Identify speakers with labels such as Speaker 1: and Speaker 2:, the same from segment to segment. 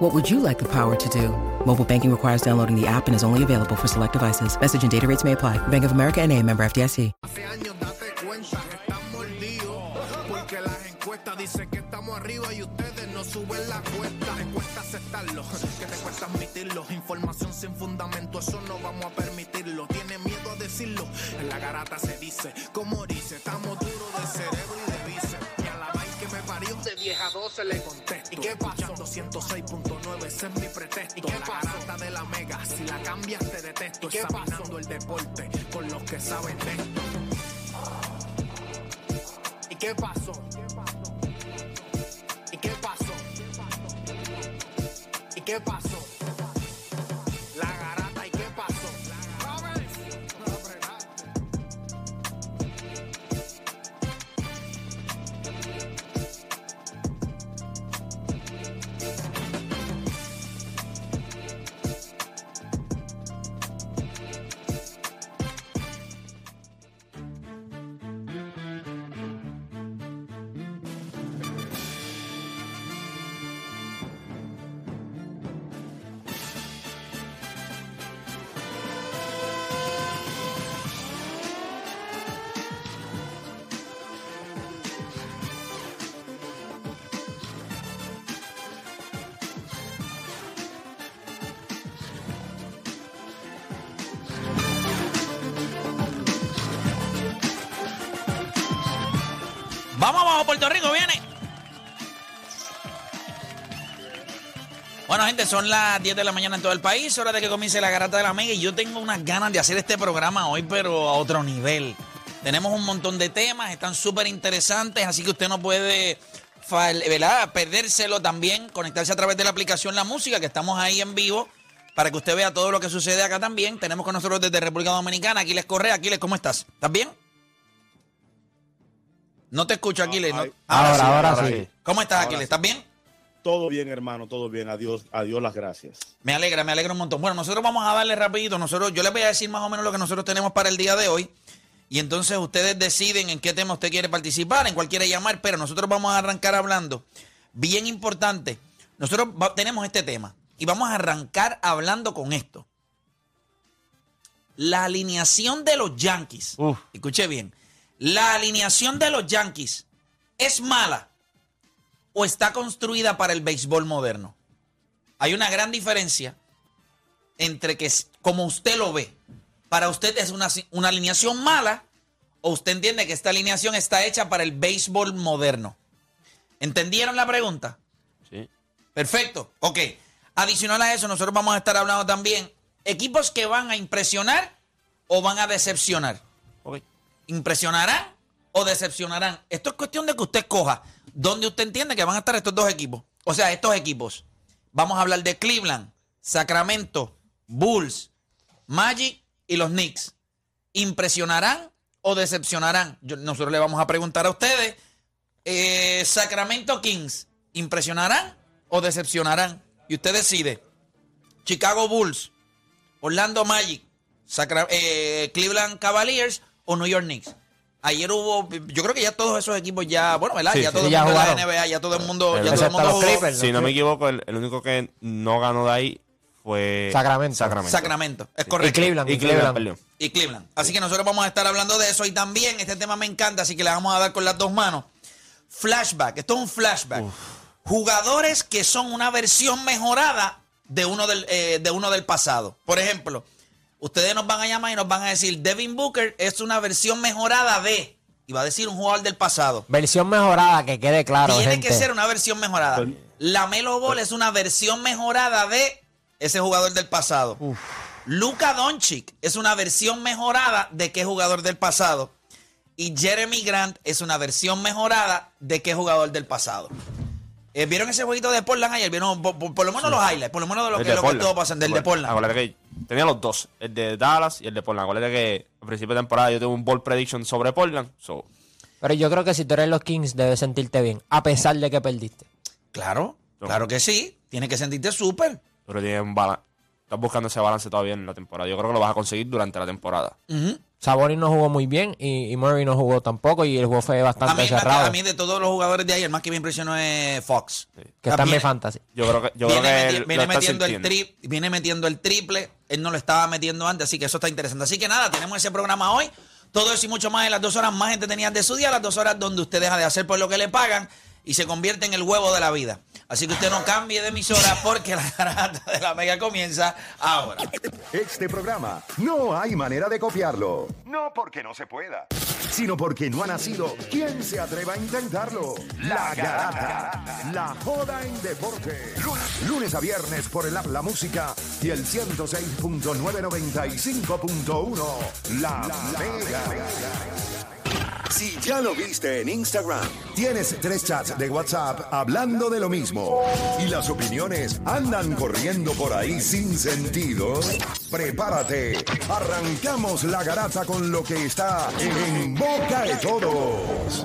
Speaker 1: What would you like the power to do? Mobile banking requires downloading the app and is only available for select devices. Message and data rates may apply. Bank of America and a member FDIC.
Speaker 2: Hace años date cuenta que están mordidos Porque las encuestas dicen que estamos arriba y ustedes no suben la cuesta Te cuesta aceptarlo, que te cuesta admitirlo Información sin fundamento, eso no vamos a permitirlo Tiene miedo a decirlo, en la garata se dice Como dice, estamos duros de cerebro y de bíceps Y a la vaina que me parió de 10 a 12 le contesto ¿Y qué pasó? 106.9, ese es mi pretexto ¿Y qué la garata de la mega, si la cambias te detesto ¿Y qué Examinando el deporte con los que saben de esto ¿Y qué pasó? ¿Y qué pasó? ¿Y qué pasó?
Speaker 3: Vamos abajo, Puerto Rico, viene. Bueno, gente, son las 10 de la mañana en todo el país, hora de que comience la garata de la mega y yo tengo unas ganas de hacer este programa hoy, pero a otro nivel. Tenemos un montón de temas, están súper interesantes, así que usted no puede ¿verdad? perdérselo también, conectarse a través de la aplicación La Música, que estamos ahí en vivo, para que usted vea todo lo que sucede acá también. Tenemos con nosotros desde República Dominicana, Aquiles Correa. Aquiles, ¿cómo estás? ¿Estás bien? No te escucho, Aquiles. ¿no?
Speaker 4: ay.
Speaker 3: Ahora,
Speaker 5: Ahora,
Speaker 3: sí.
Speaker 5: ahora
Speaker 4: ahora
Speaker 5: sí.
Speaker 4: sí.
Speaker 3: ¿Cómo estás,
Speaker 4: Ahora
Speaker 3: Aquiles? ¿Estás bien?
Speaker 4: Todo bien, hermano, todo bien. Adiós, adiós las gracias.
Speaker 3: Me alegra, me alegra un montón. Bueno, nosotros vamos a darle rapidito. Nosotros, yo les voy a decir más o menos lo que nosotros tenemos para el día de hoy. Y entonces ustedes deciden en qué tema usted quiere participar, en cuál quiere llamar, pero nosotros vamos a arrancar hablando. Bien importante. Nosotros va- tenemos este tema y vamos a arrancar hablando con esto. La alineación de los Yankees.
Speaker 5: Uf.
Speaker 3: Escuche bien. La alineación de los Yankees es mala o está construida para el béisbol moderno. Hay una gran diferencia entre que, como usted lo ve, para usted es una, una alineación mala o usted entiende que esta alineación está hecha para el béisbol moderno. ¿Entendieron la pregunta?
Speaker 5: Sí.
Speaker 3: Perfecto. Ok. Adicional a eso, nosotros vamos a estar hablando también equipos que van a impresionar o van a decepcionar.
Speaker 5: Ok.
Speaker 3: ¿Impresionarán o decepcionarán? Esto es cuestión de que usted coja dónde usted entiende que van a estar estos dos equipos. O sea, estos equipos. Vamos a hablar de Cleveland, Sacramento, Bulls, Magic y los Knicks. ¿Impresionarán o decepcionarán? Nosotros le vamos a preguntar a ustedes. eh, Sacramento Kings, ¿impresionarán o decepcionarán? Y usted decide. Chicago Bulls, Orlando Magic, eh, Cleveland Cavaliers o New York Knicks. Ayer hubo, yo creo que ya todos esos equipos ya, bueno, ¿verdad?
Speaker 5: Sí,
Speaker 3: ya
Speaker 5: sí,
Speaker 3: todo el
Speaker 5: ya
Speaker 3: mundo de la. NBA, ya todo el mundo, ya todo el mundo
Speaker 5: los
Speaker 3: jugó.
Speaker 5: Clippers.
Speaker 6: Si no me equivoco, el, el único que no ganó de ahí fue
Speaker 5: Sacramento.
Speaker 6: Sacramento.
Speaker 3: Sacramento, es
Speaker 5: Y
Speaker 3: correcto.
Speaker 5: Cleveland.
Speaker 6: Y
Speaker 5: y
Speaker 6: Cleveland,
Speaker 5: Cleveland.
Speaker 6: perdón.
Speaker 3: y Cleveland. Así que nosotros vamos a estar hablando de eso y también este tema me encanta, así que le vamos a dar con las dos manos. Flashback, esto es un flashback. Jugadores que son una versión mejorada de uno del, eh, de uno del pasado. Por ejemplo, ustedes nos van a llamar y nos van a decir, Devin Booker es una versión mejorada de, y va a decir un jugador del pasado.
Speaker 5: Versión mejorada, que quede claro,
Speaker 3: Tiene
Speaker 5: gente.
Speaker 3: que ser una versión mejorada.
Speaker 4: Pues-
Speaker 3: La Melo Ball es una versión mejorada de ese jugador del pasado. Luka Doncic es una versión mejorada de qué jugador del pasado. Y Jeremy Grant es una versión mejorada de qué jugador del pasado. Eh, ¿Vieron ese jueguito de Portland ayer? ¿Vieron por, por- por lo menos los highlights? Por lo menos de lo
Speaker 6: El
Speaker 3: que,
Speaker 6: de
Speaker 3: lo que
Speaker 6: Portland.
Speaker 3: estuvo pasando, del de Portland.
Speaker 6: Acuérdate que tenía los dos, el de Dallas y el de Portland. Acuérdate que a principio de temporada yo tuve un ball prediction sobre Portland. So,
Speaker 5: Pero yo creo que si tú eres los Kings, debes sentirte bien, a pesar de que perdiste.
Speaker 3: Claro, claro que sí. Tienes que sentirte súper.
Speaker 6: pero tiene un balance. Estás buscando ese balance todavía en la temporada. Yo creo que lo vas a conseguir durante la temporada.
Speaker 3: Ujú.
Speaker 5: Sabonis no jugó muy bien y, y Murray no jugó tampoco y el juego fue
Speaker 3: A
Speaker 5: bastante
Speaker 3: mí, que-
Speaker 5: cerrado.
Speaker 3: a mí de todos los jugadores de ayer, el más que me impresionó es Fox.
Speaker 5: que está en mi fantasy.
Speaker 6: Yo creo que, yo
Speaker 3: viene,
Speaker 6: creo que
Speaker 3: meti-
Speaker 6: él
Speaker 3: viene metiendo el tri- viene metiendo el triple. Él no lo estaba metiendo antes, así que eso está interesante. Así que nada, tenemos ese programa hoy. Todo eso y mucho más en las dos horas más entretenidas de su día, las dos horas donde usted deja de hacer por lo que le pagan y se convierte en el huevo de la vida. Así que usted no cambie de emisora porque la garata de la mega comienza ahora.
Speaker 7: Este programa no hay manera de copiarlo. No porque no se pueda, sino porque no ha nacido. ¿Quién se atreva a intentarlo? La Garata. La joda en deporte. Lunes, lunes a viernes por el app La Música y el 106.995.1. La, Mega. Si ya lo viste en Instagram, tienes tres chats de WhatsApp hablando de lo mismo y las opiniones andan corriendo por ahí sin sentido, prepárate. Arrancamos la garata con lo que está en boca de todos.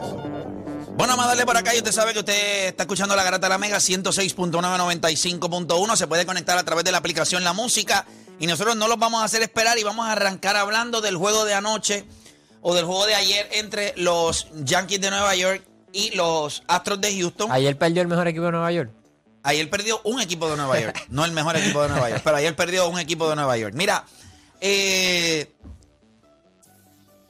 Speaker 3: Bueno, vamos a darle por acá y usted sabe que usted está escuchando la Garata de la Mega 106.995.1. Se puede conectar a través de la aplicación La Música y nosotros no los vamos a hacer esperar y vamos a arrancar hablando del juego de anoche o del juego de ayer entre los Yankees de Nueva York y los Astros de Houston.
Speaker 5: Ayer perdió el mejor equipo de Nueva York.
Speaker 3: Ayer perdió un equipo de Nueva York, no el mejor equipo de Nueva York, pero ayer perdió un equipo de Nueva York. Mira, eh,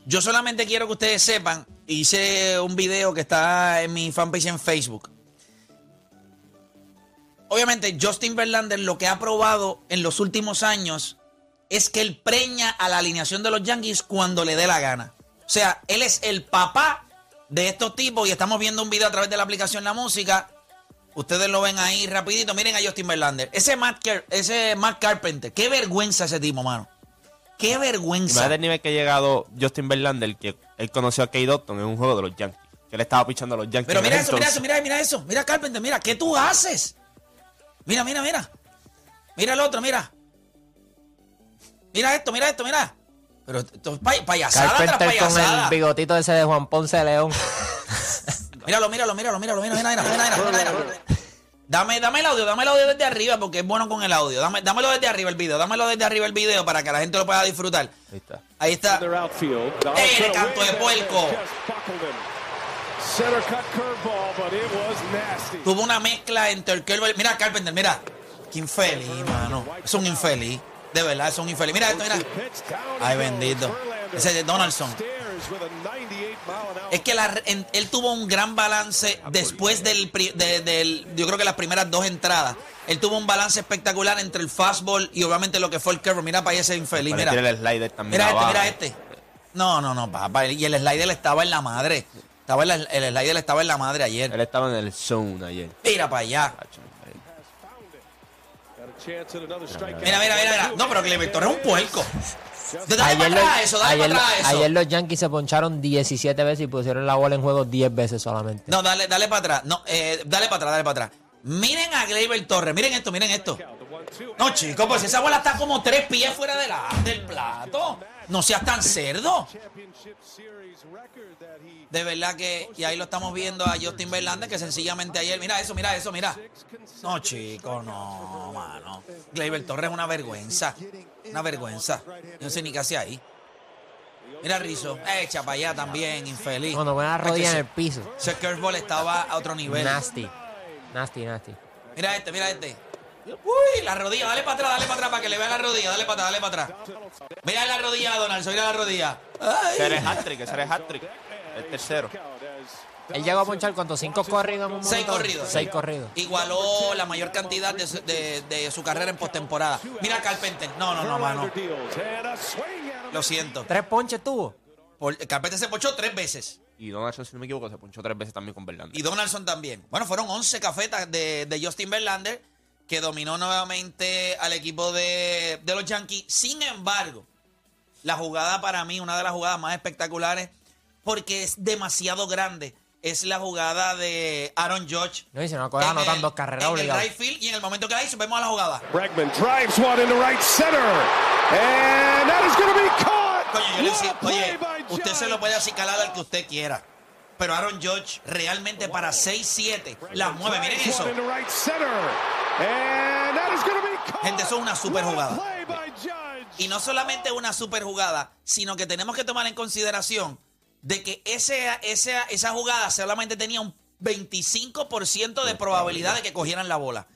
Speaker 3: yo solamente quiero que ustedes sepan, hice un video que está en mi fanpage en Facebook. Obviamente, Justin Verlander lo que ha probado en los últimos años es que él preña a la alineación de los Yankees cuando le dé la gana. O sea, él es el papá de estos tipos y estamos viendo un video a través de la aplicación La Música. Ustedes lo ven ahí rapidito. Miren a Justin Verlander. Ese Matt, Car- ese Matt Carpenter. Qué vergüenza ese tipo, mano. Qué vergüenza.
Speaker 6: El nivel que ha llegado Justin Verlander, que él conoció a Kate Dotton en un juego de los Yankees. Que él estaba pichando a los Yankees.
Speaker 3: Pero mira eso, mira eso, mira, mira eso. Mira Carpenter, mira. ¿Qué tú haces? Mira, mira, mira. Mira el otro, mira. Mira esto, mira esto, mira. Pero esto es pay- payasada tras
Speaker 5: Carpenter con el bigotito ese de Juan Ponce de León.
Speaker 3: Míralo, míralo, míralo, míralo, mira, mira, mira, mira, mira, mira, mira. Dame, dame el audio, dame el audio desde arriba porque es bueno con el audio. Dame, dámelo desde arriba el video, dámelo desde arriba el video para que la gente lo pueda disfrutar.
Speaker 6: Ahí está.
Speaker 3: Ahí está. ¡Eh, de canto de puerco!
Speaker 8: Curveball.
Speaker 3: Tuvo una mezcla entre el Kerber. Mira, Carpenter, mira. Qué infeliz, mano. Es un infeliz. De verdad, es un infeliz. Mira esto, mira. Ay, bendito. Ese de Donaldson.
Speaker 8: stares with a 98 mile an hour
Speaker 3: Es que la- en- él tuvo un gran balance después del, de- del. Yo creo que las primeras dos entradas. Él tuvo un balance espectacular entre el fastball y obviamente lo que fue el curve. Mira para ese infeliz. Mira.
Speaker 6: el slider también
Speaker 3: Mira este, mira este. No, no, no, papá. Y el slider estaba en la madre. Estaba en la- el slider estaba en la madre ayer.
Speaker 6: Él estaba en el zone ayer.
Speaker 3: Mira para allá. Mira, mira, mira, mira. No, pero Clemente Torres es un puerco. Dale
Speaker 5: Ayer,
Speaker 3: para
Speaker 5: los,
Speaker 3: atrás eso, dale
Speaker 5: ayer,
Speaker 3: para atrás eso.
Speaker 5: ayer los Yankees se poncharon 17 veces y pusieron la bola en juego 10 veces solamente.
Speaker 3: No, dale, dale para atrás. No, eh, dale para atrás, dale para atrás. Miren a Gleyber Torres, miren esto, miren esto. No, chicos, pues esa bola está como tres pies fuera de la, del plato. No seas tan cerdo. De verdad que, y ahí lo estamos viendo a Justin Verlander, que sencillamente ayer, mira eso, mira eso, mira. No, chicos, no, mano. Gleyber Torres es una vergüenza. Una vergüenza. Yo no sé ni qué hace ahí. Mira Rizzo, echa para allá también, infeliz.
Speaker 5: Cuando pone la rodilla en el piso.
Speaker 3: Ese curveball estaba a otro nivel.
Speaker 5: Nasty. Nasty, nasty.
Speaker 3: Mira este, mira este. Uy, la rodilla, dale para atrás, dale para atrás para que le vea la rodilla, dale para atrás, dale para atrás. Mira la rodilla, Donaldson, mira la rodilla.
Speaker 6: Era hat-trick, ese era hat-trick. El tercero.
Speaker 5: Él llegó a ponchar cuántos? ¿Cinco corridos en un
Speaker 3: Seis
Speaker 5: momento?
Speaker 3: corridos.
Speaker 5: Seis corridos.
Speaker 3: Igualó la mayor cantidad de su, de- de su carrera en postemporada. Mira Carpenter. No, no, no, mano. Lo siento.
Speaker 5: ¿Tres ponches tuvo?
Speaker 3: Por- Carpenter se pochó tres veces.
Speaker 6: Y Donaldson, si no me equivoco, se ponchó tres veces también con Verlander.
Speaker 3: Y Donaldson también. Bueno, fueron 11 cafetas de, de Justin Verlander, que dominó nuevamente al equipo de, de los Yankees. Sin embargo, la jugada para mí, una de las jugadas más espectaculares, porque es demasiado grande, es la jugada de Aaron Judge.
Speaker 5: No, y si no coge,
Speaker 3: En
Speaker 5: anotan
Speaker 3: el-
Speaker 5: dos carreras
Speaker 3: En el
Speaker 5: obligadas.
Speaker 3: right field y en el momento que la hizo, vemos a la jugada.
Speaker 8: Bregman drives one into right center. And that is going to be caught.
Speaker 3: Coño, yo le decía, oye, usted se lo puede acicalar al que usted quiera. Pero Aaron Judge realmente para 6-7 la mueve. Miren
Speaker 8: Drives
Speaker 3: eso.
Speaker 8: right
Speaker 3: Gente, eso es una super jugada. Y no solamente una super jugada, sino que tenemos que tomar en consideración de que ese, ese- esa jugada solamente tenía un 25% de probabilidad de que cogieran la bola.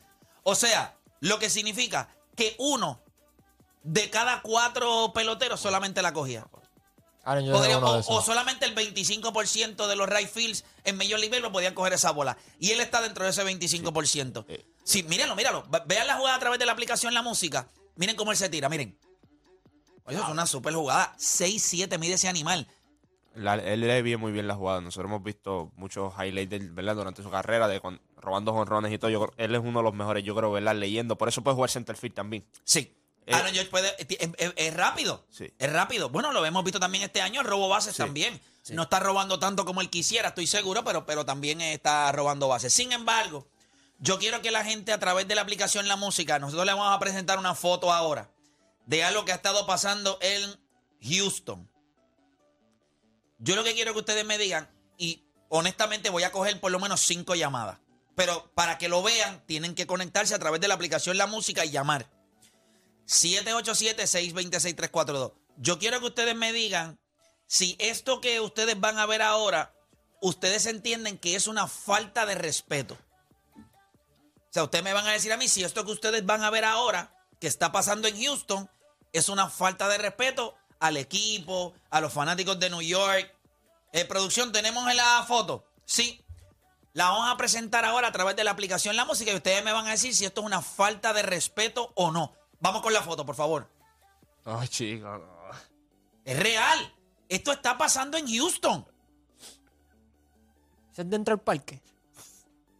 Speaker 3: O sea, lo que significa que uno de cada cuatro peloteros solamente la cogía.
Speaker 5: De
Speaker 3: o, solamente el 25% de los right fields en Major League Baseball podían coger esa bola. Y él está dentro de ese 25%. Sí, mírenlo, mírenlo. Ve- Vean la jugada a través de la aplicación La Música. Miren cómo él se tira, miren. Oye, eso es una super jugada. 6-7 mide ese animal.
Speaker 6: La- él lee bien muy bien la jugada. Nosotros hemos visto muchos highlights de ¿verdad? durante su carrera, de con- robando jonrones y todo. Yo él es uno de los mejores, yo creo, ¿verdad? Leyendo. Por eso puede jugar center field también.
Speaker 3: Sí.
Speaker 6: Eh,
Speaker 3: Aaron Judge puede, es, es- es rápido.
Speaker 6: Sí.
Speaker 3: Es rápido. Bueno, lo hemos visto también este año. El robo bases
Speaker 6: Sí.
Speaker 3: también. No está robando tanto como él quisiera, estoy seguro, pero, pero también está robando bases. Sin embargo, yo quiero que la gente a través de la aplicación La Música, nosotros le vamos a presentar una foto ahora de algo que ha estado pasando en Houston. Yo lo que quiero que ustedes me digan, y honestamente voy a coger por lo menos cinco llamadas, pero para que lo vean, tienen que conectarse a través de la aplicación La Música y llamar. 787-626-342. Yo quiero que ustedes me digan si esto que ustedes van a ver ahora, ustedes entienden que es una falta de respeto. O sea, ustedes me van a decir a mí si esto que ustedes van a ver ahora, que está pasando en Houston, es una falta de respeto al equipo, a los fanáticos de New York. Eh, producción, ¿tenemos en la foto? Sí. La vamos a presentar ahora a través de la aplicación La Música y ustedes me van a decir si esto es una falta de respeto o no. Vamos con la foto, por favor.
Speaker 6: Ay, chico.
Speaker 3: Es real. Esto está pasando en Houston.
Speaker 5: ¿Ese es dentro del parque?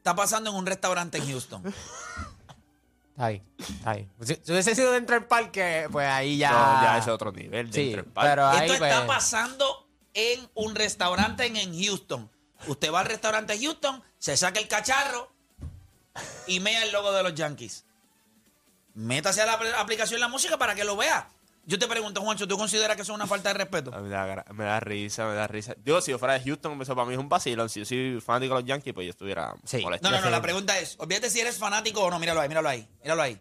Speaker 3: Está pasando en un restaurante en Houston.
Speaker 5: Está ahí, está ahí. Si, si hubiese sido dentro del parque, pues ahí ya.
Speaker 6: No, ya es otro nivel.
Speaker 5: Sí,
Speaker 6: dentro del parque.
Speaker 5: pero ahí
Speaker 3: Esto está
Speaker 5: pues,
Speaker 3: pasando en un restaurante en, en Houston. Usted va al restaurante Houston, se saca el cacharro y mea el logo de los Yankees. Métase a la apl- aplicación la música para que lo vea. Yo te pregunto, Juancho, ¿tú consideras que eso es una falta de respeto?
Speaker 6: Me da, gra- me da risa, me da risa. Digo, si yo fuera de Houston, eso para mí es un vacilón. Si yo soy fanático de los Yankees, pues yo estuviera
Speaker 5: Sí.
Speaker 6: molesto.
Speaker 3: No, no, no, la pregunta es, olvídate si eres fanático o no, míralo ahí, míralo ahí, míralo ahí.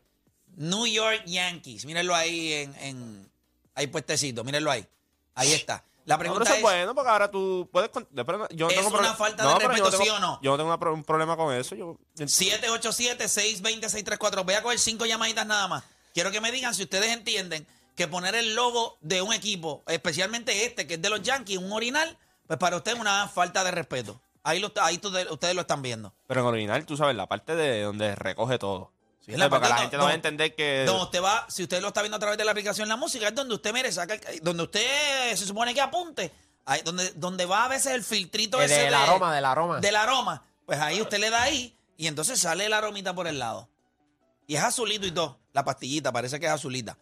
Speaker 3: New York Yankees, míralo ahí en, en ahí puestecito, míralo ahí. Ahí está. La
Speaker 6: No, pero
Speaker 3: pregunta
Speaker 6: eso es bueno, porque ahora tú puedes... yo no
Speaker 3: ¿Es
Speaker 6: tengo
Speaker 3: una
Speaker 6: problema-
Speaker 3: falta de respeto,
Speaker 6: tengo-
Speaker 3: sí o no?
Speaker 6: Yo no tengo una un problema con eso. Yo,
Speaker 3: 787-620-634. Voy a coger cinco llamaditas nada más. Quiero que me digan si ustedes entienden que poner el logo de un equipo, especialmente este, que es de los Yankees, un orinal, pues para usted es una falta de respeto. Ahí, lo, ahí ustedes lo están viendo.
Speaker 6: Pero en original, tú sabes, la parte de donde recoge todo.
Speaker 3: Sí, la
Speaker 6: porque
Speaker 3: parte
Speaker 6: la gente no va a entender que...
Speaker 3: Donde usted va, si usted lo está viendo a través de la aplicación La Música, es donde usted mire, saca el- donde usted se supone que apunte, ahí, donde, donde va a veces el filtrito
Speaker 5: eh,
Speaker 3: ese
Speaker 5: del
Speaker 3: de-
Speaker 5: aroma, del aroma.
Speaker 3: del aroma, pues ahí usted le da ahí y entonces sale el aromita por el lado. Y es azulito y todo, la pastillita, parece que es azulita.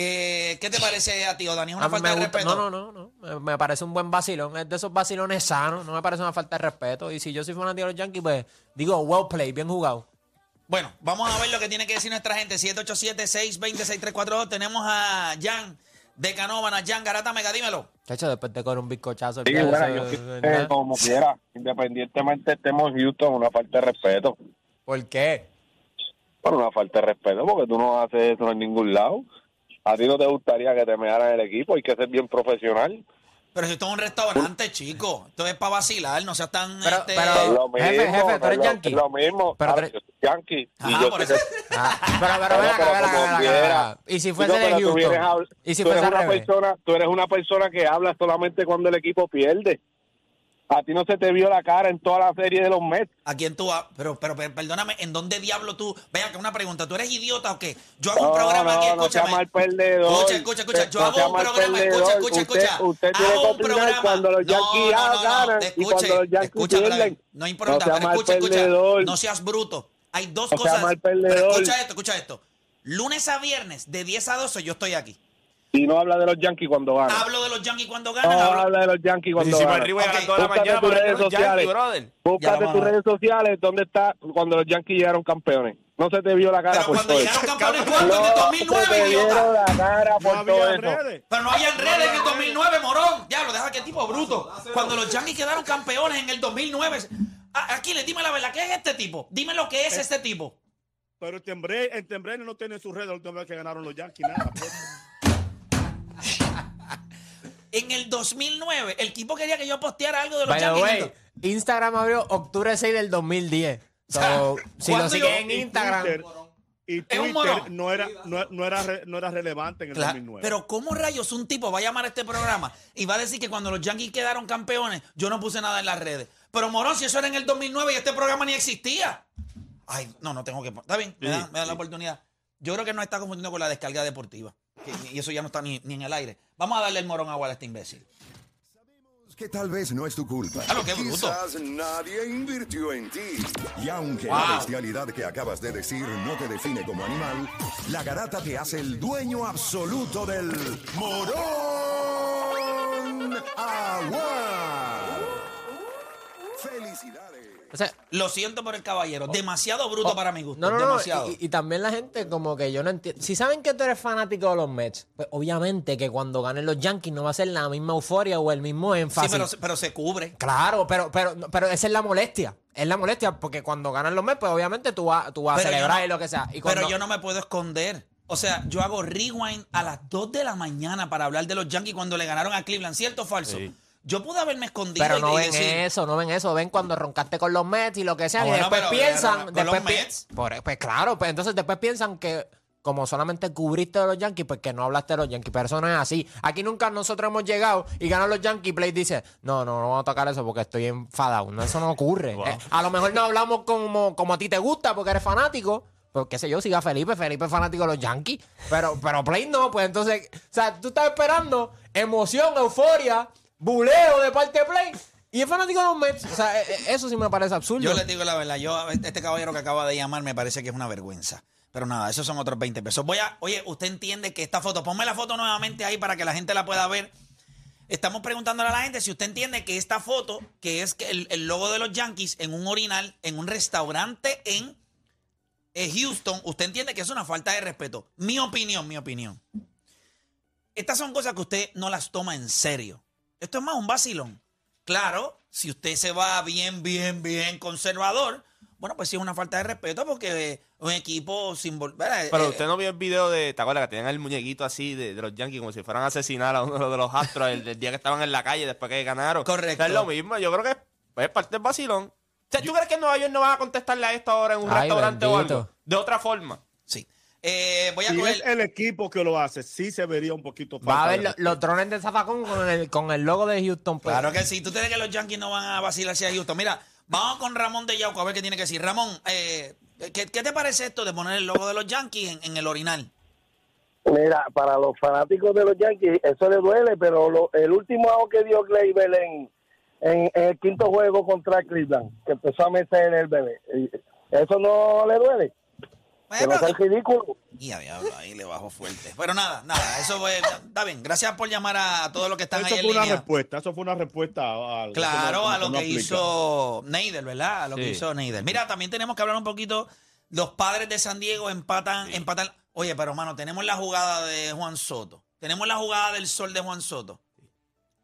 Speaker 3: Eh, ¿Qué te parece a ti, Dani? ¿Es una
Speaker 5: A
Speaker 3: falta de
Speaker 5: gusta-
Speaker 3: respeto?
Speaker 5: No, no, no, no. Me, me parece un buen vacilón. Es de esos vacilones sanos. No me parece una falta de respeto. Y si yo soy fanático de los Yankees, pues digo, well played, bien jugado.
Speaker 3: Bueno, vamos a ver lo que tiene que decir nuestra gente. 787-620-6342. Tenemos a Jan de Canóvana. Jan Garata Mega, dímelo.
Speaker 5: Chacho, después de coger un bizcochazo.
Speaker 9: Sí,
Speaker 5: olvídate,
Speaker 9: bueno,
Speaker 5: eso-
Speaker 9: yo
Speaker 5: eso-
Speaker 9: que, eh, como quiera, independientemente estemos en Houston, una falta de respeto.
Speaker 5: ¿Por qué?
Speaker 9: Bueno, una falta de respeto porque tú no haces eso en ningún lado. A ti no te gustaría que te mearan el equipo, hay que ser bien profesional.
Speaker 3: Pero si esto es un restaurante, chico. Esto es para vacilar, no seas tan...
Speaker 5: Pero-
Speaker 3: este,
Speaker 5: pero-
Speaker 9: Es lo
Speaker 5: jefe,
Speaker 9: mismo,
Speaker 5: jefe, ¿tú eres
Speaker 9: es lo-
Speaker 5: yankee?
Speaker 9: es lo mismo.
Speaker 5: Pero
Speaker 9: Ahora,
Speaker 5: tú eres-
Speaker 9: yo soy yankee. y
Speaker 3: Ajá,
Speaker 9: yo
Speaker 3: por
Speaker 9: sé
Speaker 3: eso.
Speaker 9: que-
Speaker 5: Ah, pero, pero,
Speaker 9: pero
Speaker 5: ven acá, ven acá. Y si fuese de
Speaker 9: pero tú
Speaker 5: Houston.
Speaker 9: vienes a-
Speaker 5: Y si
Speaker 9: tú
Speaker 5: fuese
Speaker 9: eres
Speaker 5: al
Speaker 9: una persona, tú eres una persona que habla solamente cuando el equipo pierde. A ti no se te vio la cara en toda la serie de los Mets.
Speaker 3: ¿A quién tú? Pero, pero, pero, perdóname, ¿en dónde diablo tú? Vea que una pregunta, ¿tú eres idiota o qué? Yo hago un
Speaker 9: No,
Speaker 3: programa aquí,
Speaker 9: no, no
Speaker 3: escúchame.
Speaker 9: mal perdedor.
Speaker 3: Escucha, escucha, escucha. Yo
Speaker 9: No
Speaker 3: hago un programa,
Speaker 9: perdedor.
Speaker 3: escucha, escucha,
Speaker 9: Usted-
Speaker 3: escucha.
Speaker 9: usted tiene
Speaker 3: Hago un programa.
Speaker 9: cuando los
Speaker 3: No,
Speaker 9: Yankees
Speaker 3: no, no,
Speaker 9: ganan y
Speaker 3: Escuche,
Speaker 9: cuando los Yankees
Speaker 3: escucha,
Speaker 9: pierden.
Speaker 3: no importa,
Speaker 9: No
Speaker 3: pero escucha, escucha. No seas bruto. Hay dos
Speaker 9: No
Speaker 3: cosas. Pero escucha esto, escucha esto. Lunes a viernes, de 10 a 12, yo estoy aquí.
Speaker 9: Y no habla de los Yankees cuando ganan.
Speaker 3: Hablo de los Yankees cuando
Speaker 9: No
Speaker 3: ganan. hablo-
Speaker 9: habla de los Yankees cuando
Speaker 6: Si
Speaker 9: ganan.
Speaker 6: arriba a las
Speaker 3: Ok,
Speaker 6: 2 de la
Speaker 9: búscate
Speaker 6: mañana
Speaker 9: tus redes
Speaker 6: Yankees,
Speaker 9: sociales.
Speaker 6: brother.
Speaker 3: Ya
Speaker 9: Búscate tus redes sociales dónde está cuando los Yankees llegaron campeones. No se te vio la cara
Speaker 3: Pero
Speaker 9: por
Speaker 3: cuando
Speaker 9: todo
Speaker 3: llegaron
Speaker 9: eso.
Speaker 3: campeones, ¿cuándo? En el
Speaker 9: No se
Speaker 3: 2009,
Speaker 9: te vieron la cara
Speaker 4: No
Speaker 9: por todo
Speaker 4: había
Speaker 9: eso.
Speaker 4: redes.
Speaker 3: Pero no había redes en el 2009, morón. Diablo, deja que tipo bruto. Cuando los Yankees quedaron campeones en el 2009. A- Aquí le dime la verdad, ¿qué es este tipo? Dime lo que es este tipo.
Speaker 4: Pero en Tembre, en Tembre no tiene su red la última vez que ganaron los Yankees, nada.
Speaker 3: En el 2009, el tipo quería que yo posteara algo de los
Speaker 5: By the
Speaker 3: Yankees.
Speaker 5: way, Instagram abrió octubre 6 del 2010. So, si lo
Speaker 3: ¿Cuándo
Speaker 5: siguen
Speaker 3: yo-
Speaker 5: en Instagram.
Speaker 4: Twitter- Y
Speaker 3: Es un
Speaker 4: Twitter no era, no, no era, re- no era relevante en el
Speaker 3: Claro,
Speaker 4: 2009.
Speaker 3: pero ¿cómo rayos un tipo va a llamar a este programa y va a decir que cuando los Yankees quedaron campeones, yo no puse nada en las redes? Pero Morón, si eso era en el 2009 y este programa ni existía. Ay, no, no tengo que... Está bien, me me dan la oportunidad. Yo creo que no está confundiendo con la descarga deportiva. Que- y eso ya no está ni, ni en el aire. Vamos a darle el morón agua a este imbécil.
Speaker 7: Que tal vez no es tu culpa.
Speaker 3: Claro, qué bruto.
Speaker 7: Quizás nadie invirtió en ti. Y aunque
Speaker 3: Wow.
Speaker 7: la bestialidad que acabas de decir no te define como animal, la garata te hace el dueño absoluto del morón agua. Felicidades.
Speaker 5: O sea,
Speaker 3: Lo siento por el caballero. Demasiado bruto para mi gusto.
Speaker 5: Oh. no, no, no.
Speaker 3: Demasiado.
Speaker 5: Y, y también la gente, como que yo no entiendo. Si saben que tú eres fanático de los Mets, pues obviamente que cuando ganen los Yankees no va a ser la misma euforia o el mismo
Speaker 3: sí,
Speaker 5: énfasis.
Speaker 3: pero, pero se cubre.
Speaker 5: Claro, pero, pero, pero esa es la molestia. Es la molestia, porque cuando ganan los Mets, pues obviamente tú vas, tú vas a celebrar
Speaker 3: no-
Speaker 5: y lo que sea. Y cuando-
Speaker 3: Pero yo no me puedo esconder. O sea, yo hago rewind a las 2 de la mañana para hablar de los Yankees cuando le ganaron a Cleveland. ¿Cierto o falso?
Speaker 6: Sí.
Speaker 3: Yo pude haberme escondido
Speaker 5: Pero no
Speaker 3: y
Speaker 5: ven
Speaker 3: decir,
Speaker 5: eso, no ven eso. Ven cuando roncaste con los Mets y lo que sea. Y después
Speaker 3: pero,
Speaker 5: piensan.
Speaker 3: pero,
Speaker 5: después
Speaker 3: los
Speaker 5: pi-
Speaker 3: Mets.
Speaker 5: por- pues claro, pues entonces después piensan que. Como solamente cubriste de los Yankees, pues que no hablaste de los Yankees. Pero eso no es así. Aquí nunca nosotros hemos llegado y ganan los Yankees. Play dice: No, no, no vamos a tocar eso porque estoy enfadado. No, eso no ocurre. Eh, a lo mejor no hablamos como, como a ti te gusta porque eres fanático. Pues qué sé yo, siga Felipe. Felipe es fanático de los Yankees. Pero, pero Play no. Pues entonces, o sea, tú estás esperando emoción, euforia, buleo de parte de Play. Y es fanático de los Mets. O sea, eh, eh, eso sí me parece absurdo.
Speaker 3: Yo les digo la verdad, yo este caballero que acaba de llamar me parece que es una vergüenza. Pero nada, esos son otros 20 pesos. Voy a, oye, usted entiende que esta foto, ponme la foto nuevamente ahí para que la gente la pueda ver. Estamos preguntándole a la gente si usted entiende que esta foto, que es el, el logo de los Yankees en un orinal, en un restaurante en eh, Houston, usted entiende que es una falta de respeto. Mi opinión, mi opinión. Estas son cosas que usted no las toma en serio. Esto es más un vacilón. Claro, si usted se va bien, bien, bien conservador, bueno, pues sí es una falta de respeto porque un equipo sin... vol- ¿verdad?
Speaker 6: Pero
Speaker 3: Eh,
Speaker 6: usted no vio el video de, ¿te acuerdas que tenían el muñequito así de, de los Yankees como si fueran a asesinar a uno de los astros el, el día que estaban en la calle después que ganaron?
Speaker 3: Correcto.
Speaker 6: Es lo mismo, yo creo que es, es parte del vacilón. O sea, ¿tú crees que en Nueva York no van a contestarle a esto ahora en un
Speaker 5: Ay,
Speaker 6: restaurante o algo? De otra forma.
Speaker 3: Eh, voy a
Speaker 4: Si
Speaker 3: coger...
Speaker 4: es el equipo que lo hace, sí se vería un poquito
Speaker 5: Va a haber los drones de Zafacón con el, con el logo de Houston. pues.
Speaker 3: Claro que sí. ¿Tú crees que los Yankees no van a vacilarse a Houston? Mira, vamos con Ramón de Yauco a ver qué tiene que decir. Ramón, eh, ¿qué, qué te parece esto de poner el logo de los Yankees en, en el orinal?
Speaker 9: Mira, para los fanáticos de los Yankees, eso le duele, pero lo- el último out que dio Gleyber en, en, en el quinto juego contra Cleveland, que empezó a meter el bebé, eh, ¿eso no le duele? Que no
Speaker 3: Bueno,
Speaker 9: sea ridículo.
Speaker 3: y a diablo, ahí le bajo fuerte. Pero nada, nada, eso fue, está bien. Gracias por llamar a, todos los que están
Speaker 4: Eso
Speaker 3: ahí en
Speaker 4: fue una
Speaker 3: línea.
Speaker 4: respuesta, eso fue una respuesta a,
Speaker 3: Claro,
Speaker 4: no-
Speaker 3: a lo
Speaker 4: no
Speaker 3: que
Speaker 4: aplica.
Speaker 3: hizo Neider, ¿verdad? A lo que hizo Neider. Mira, también tenemos que hablar un poquito. Los padres de San Diego empatan, empatan. Oye, pero mano, tenemos la jugada de Juan Soto. Tenemos la jugada del sol de Juan Soto.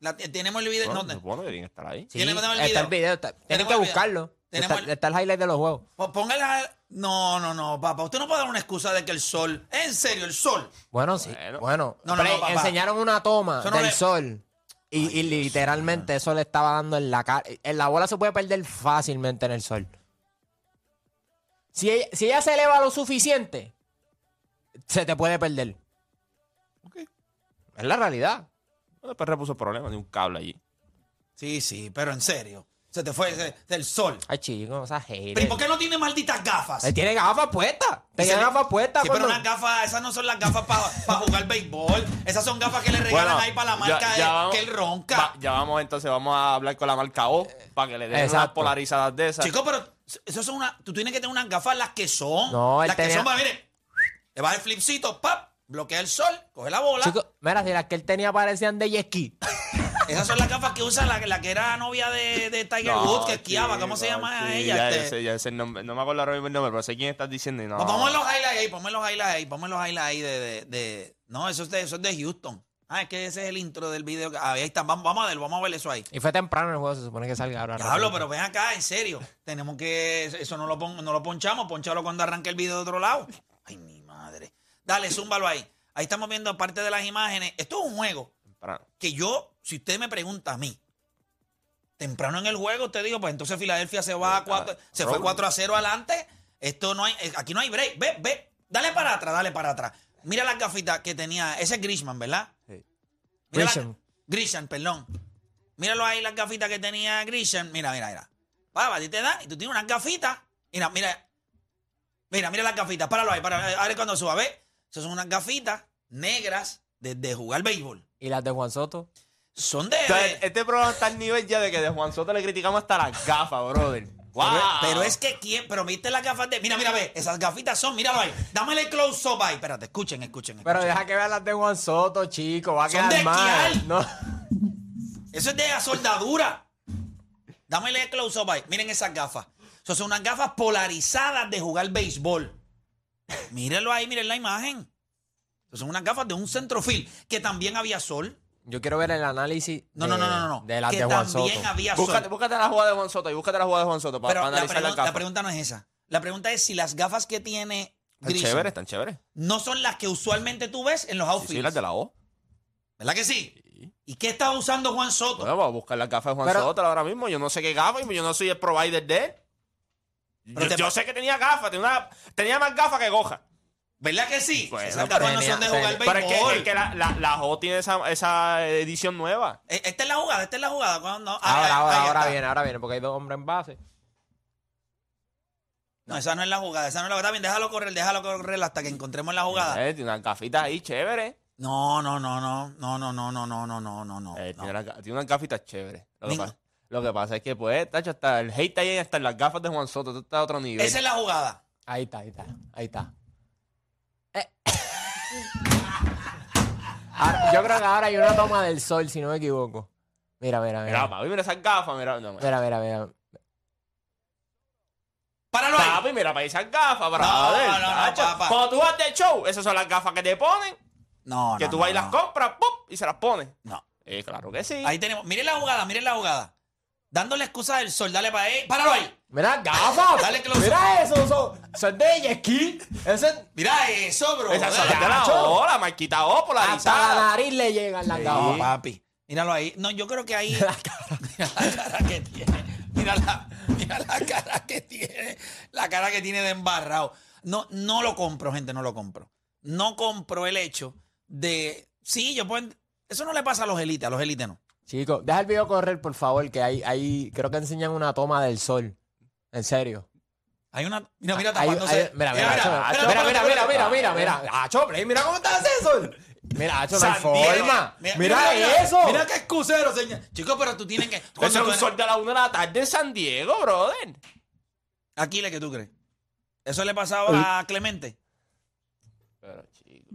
Speaker 3: La- tenemos el video.
Speaker 6: Bueno,
Speaker 3: no,
Speaker 6: que estar ahí.
Speaker 5: Sí,
Speaker 3: Tenemos el
Speaker 5: está el
Speaker 3: video.
Speaker 5: video. está- tienen
Speaker 3: Tenemos
Speaker 5: que
Speaker 3: video.
Speaker 5: buscarlo.
Speaker 3: Tenemos
Speaker 5: está,
Speaker 3: el-
Speaker 5: está el highlight de los juegos.
Speaker 3: Pues póngala. No, no, no, papá. Usted no puede dar una excusa de que el sol. En serio, el sol.
Speaker 5: Bueno, sí.
Speaker 6: Bueno.
Speaker 3: No, no,
Speaker 5: Play,
Speaker 3: no, papá.
Speaker 5: enseñaron una toma
Speaker 3: Eso no
Speaker 5: del
Speaker 3: le-
Speaker 5: sol. Y, y literalmente eso le estaba dando en la cara. En la bola se puede perder fácilmente en el sol. Si ella, si ella se eleva lo suficiente, se te puede perder.
Speaker 6: Ok.
Speaker 5: Es la realidad.
Speaker 6: Después repuso el problema de un cable allí.
Speaker 3: Sí, sí, pero en serio. Se te fue del sol.
Speaker 5: Ay, chico, o sea, hater.
Speaker 3: Pero ¿y por qué no tiene malditas gafas?
Speaker 5: Él tiene gafas puestas. Tenía gafas puestas.
Speaker 3: Sí, pero
Speaker 5: cuando-
Speaker 3: unas gafas, esas no son las gafas para jugar béisbol. Esas son gafas que le regalan ahí para la marca
Speaker 6: ya vamos-
Speaker 3: que él ronca.
Speaker 6: va- ya vamos entonces, vamos a hablar con la marca O para que le den unas
Speaker 5: Exacto.
Speaker 6: polarizadas de esas.
Speaker 3: Chico, pero eso son una, tú tienes que tener unas gafas las que son.
Speaker 5: No, él
Speaker 3: las que
Speaker 5: tenía-
Speaker 3: son, mire, le vas el flipcito, pap, bloquea el sol, coge la bola.
Speaker 5: Chico, Mira, si las que él tenía parecían de ski.
Speaker 3: Esas son las gafas que usa la, la que era novia de, de Tiger
Speaker 6: No,
Speaker 3: Woods, que esquiaba. ¿Cómo se llama
Speaker 6: sí,
Speaker 3: ella?
Speaker 6: Ya,
Speaker 3: Este-
Speaker 6: ese- ya ese nombre- no me acuerdo ahora mismo el nombre, pero sé quién estás diciendo. y No.
Speaker 3: Pues ponme los highlights ahí, ponme los highlights ahí, ponme los highlights ahí de, de, de- No, eso es de, eso es de Houston. Ah, es que ese es el intro del video. Ah, ahí está, vamos, vamos a ver, vamos a ver eso ahí.
Speaker 5: Y fue temprano el juego, se supone que salga ahora.
Speaker 3: Hablo, pero ven acá, en serio. Tenemos que. Eso no lo, pon- no lo ponchamos, ponchalo cuando arranque el video de otro lado. Ay, mi madre. Dale, zúmbalo ahí. Ahí estamos viendo parte de las imágenes. Esto es un juego que yo, si usted me pregunta a mí, temprano en el juego, usted dijo, pues entonces Filadelfia se va a cuatro, se fue 4 a 0 adelante. Esto no hay, aquí no hay break. Ve, ve, dale para atrás, dale para atrás. Mira las gafitas que tenía, ese es Grishman, ¿verdad?
Speaker 6: Sí.
Speaker 5: Grisham.
Speaker 3: Grisham, perdón. Míralo ahí las gafitas que tenía Grisham. Mira, mira, mira. Va, a ti te da y tú tienes unas gafitas. Mira, mira. Mira, mira las gafitas. Páralo ahí, páralo ahí. A ver cuando suba. ¿Ves? Esas son unas gafitas negras de, de jugar béisbol.
Speaker 5: ¿Y las de Juan Soto?
Speaker 3: Son de...
Speaker 6: Este programa está al nivel ya de que de Juan Soto le criticamos hasta las gafas, brother. ¡Wow!
Speaker 3: Pero, pero es que quién, pero viste las gafas de. Mira, mira, ve, esas gafitas son, míralo ahí. Dámele el close up ahí. Espérate, escuchen, escuchen.
Speaker 5: Pero deja que vean las de Juan Soto, chico. Va a
Speaker 3: Son
Speaker 5: quedar
Speaker 3: de
Speaker 5: mal. No.
Speaker 3: Eso es de la soldadura. Dámele el close up ahí. Miren esas gafas. Son unas gafas polarizadas de jugar béisbol. Mírenlo ahí, miren la imagen. Esas son unas gafas de un centrofil que también había sol.
Speaker 5: Yo quiero ver el análisis
Speaker 3: No,
Speaker 5: de,
Speaker 3: no, no, no, no.
Speaker 5: de las
Speaker 3: que
Speaker 5: de Juan
Speaker 3: también
Speaker 5: Soto.
Speaker 3: había
Speaker 6: Búscate,
Speaker 3: sol.
Speaker 6: búscate la jugada de Juan Soto y búscate la jugada de Juan Soto para,
Speaker 3: Pero
Speaker 6: para
Speaker 3: la,
Speaker 6: analizar las
Speaker 3: pregun-
Speaker 6: gafas.
Speaker 3: la pregunta no es esa. La pregunta es si las gafas que tiene
Speaker 6: Están chéveres, están chéveres.
Speaker 3: no son las que usualmente tú ves en los
Speaker 6: Sí,
Speaker 3: outfits.
Speaker 6: sí, las de la O.
Speaker 3: ¿Verdad que sí? ¿Y qué estaba usando Juan Soto?
Speaker 6: Bueno, vamos a buscar las gafas de Juan
Speaker 5: Pero-
Speaker 6: Soto ahora mismo. Yo no sé qué gafas y yo no soy el provider de él.
Speaker 3: Pero
Speaker 6: Yo,
Speaker 3: te
Speaker 6: yo
Speaker 3: pa-
Speaker 6: sé que tenía gafas, tenía, una- tenía más gafas que goja.
Speaker 3: ¿Verdad que sí?
Speaker 6: Bueno,
Speaker 3: Esas gafas no son de jugar
Speaker 6: Pero es que,
Speaker 3: béisbol.
Speaker 6: es que la, la, la O tiene esa, esa edición nueva.
Speaker 3: Eh, Esta es la jugada, esta es la jugada. Cuando, ah,
Speaker 5: Ahora,
Speaker 3: ahí-
Speaker 5: ahora,
Speaker 3: ahí
Speaker 5: ahora
Speaker 3: está.
Speaker 5: viene, ahora viene, porque hay dos hombres en base.
Speaker 3: No, esa no es la jugada, esa no es la jugada. Está bien, déjalo correr, déjalo correr hasta que encontremos la jugada.
Speaker 6: Eh, tiene unas gafitas ahí chéveres.
Speaker 3: No, no, no, no, no, no, no, no, no, no, no, no.
Speaker 6: Eh, tiene, unas, ga- tiene unas gafitas chéveres. Lo que, pasa, lo que pasa es que, pues, tacho, hasta el hate ahí hasta en las gafas de Juan Soto. Esto está a otro nivel.
Speaker 3: Esa es la jugada.
Speaker 5: Ahí está, ahí está, ahí está. Eh. Ahora- yo creo que ahora hay una toma del sol, si no me equivoco. Mira, mira,
Speaker 6: Mira,
Speaker 5: mira.
Speaker 6: papi, mira esas gafas. Mira, no,
Speaker 5: Mira, mira, mira.
Speaker 3: Páralo ahí.
Speaker 6: Papi, mira para esas gafas, brother.
Speaker 3: no, no, papá.
Speaker 6: Cuando tú vas de show, esas son las gafas que te ponen,
Speaker 3: No,
Speaker 6: que
Speaker 3: no,
Speaker 6: tú
Speaker 3: no,
Speaker 6: vas y las
Speaker 3: no.
Speaker 6: compras, ¡pum! y se las pones.
Speaker 3: No.
Speaker 6: Eh, claro que sí.
Speaker 3: Ahí tenemos. Miren la jugada, miren la jugada. Dándole excusa del sol, dale para ahí. Páralo ahí.
Speaker 5: Mira, gafas.
Speaker 3: Dale.
Speaker 5: Mira eso, son, son de jet ski. Ese,
Speaker 3: Mira eso, bro.
Speaker 6: Las de la
Speaker 5: Chacho.
Speaker 6: O, la marquita O,
Speaker 5: hasta la
Speaker 6: polarizada.
Speaker 5: nariz le llegan las
Speaker 3: No,
Speaker 5: gafas.
Speaker 3: papi. Míralo ahí. No, yo creo que ahí. Mira la cara que tiene. Mira la, mira la cara que tiene. La cara que tiene de embarrado. No, no lo compro, gente, no lo compro. No compro el hecho de. Sí, yo puedo. Eso no le pasa a los élites, a los élites no.
Speaker 5: Chicos, deja el video correr, por favor, que hay, hay, creo que enseñan una toma del sol. En serio.
Speaker 3: Hay una. Mira, mira,
Speaker 5: Hay-
Speaker 3: tapándose.
Speaker 5: hay- mira, mira, mira, mira, mira, mira, mira, mira. Acho, Play, mira cómo está ese sol. Mira, Acho, no hay forma. Mira, eso.
Speaker 3: Mira qué excusero, señor. Chicos, pero tú tienes que. Cuando
Speaker 6: es un sol de la 1 de la tarde en San Diego, brother.
Speaker 3: Aquiles, ¿qué tú crees? ¿Eso le pasaba a Clemente?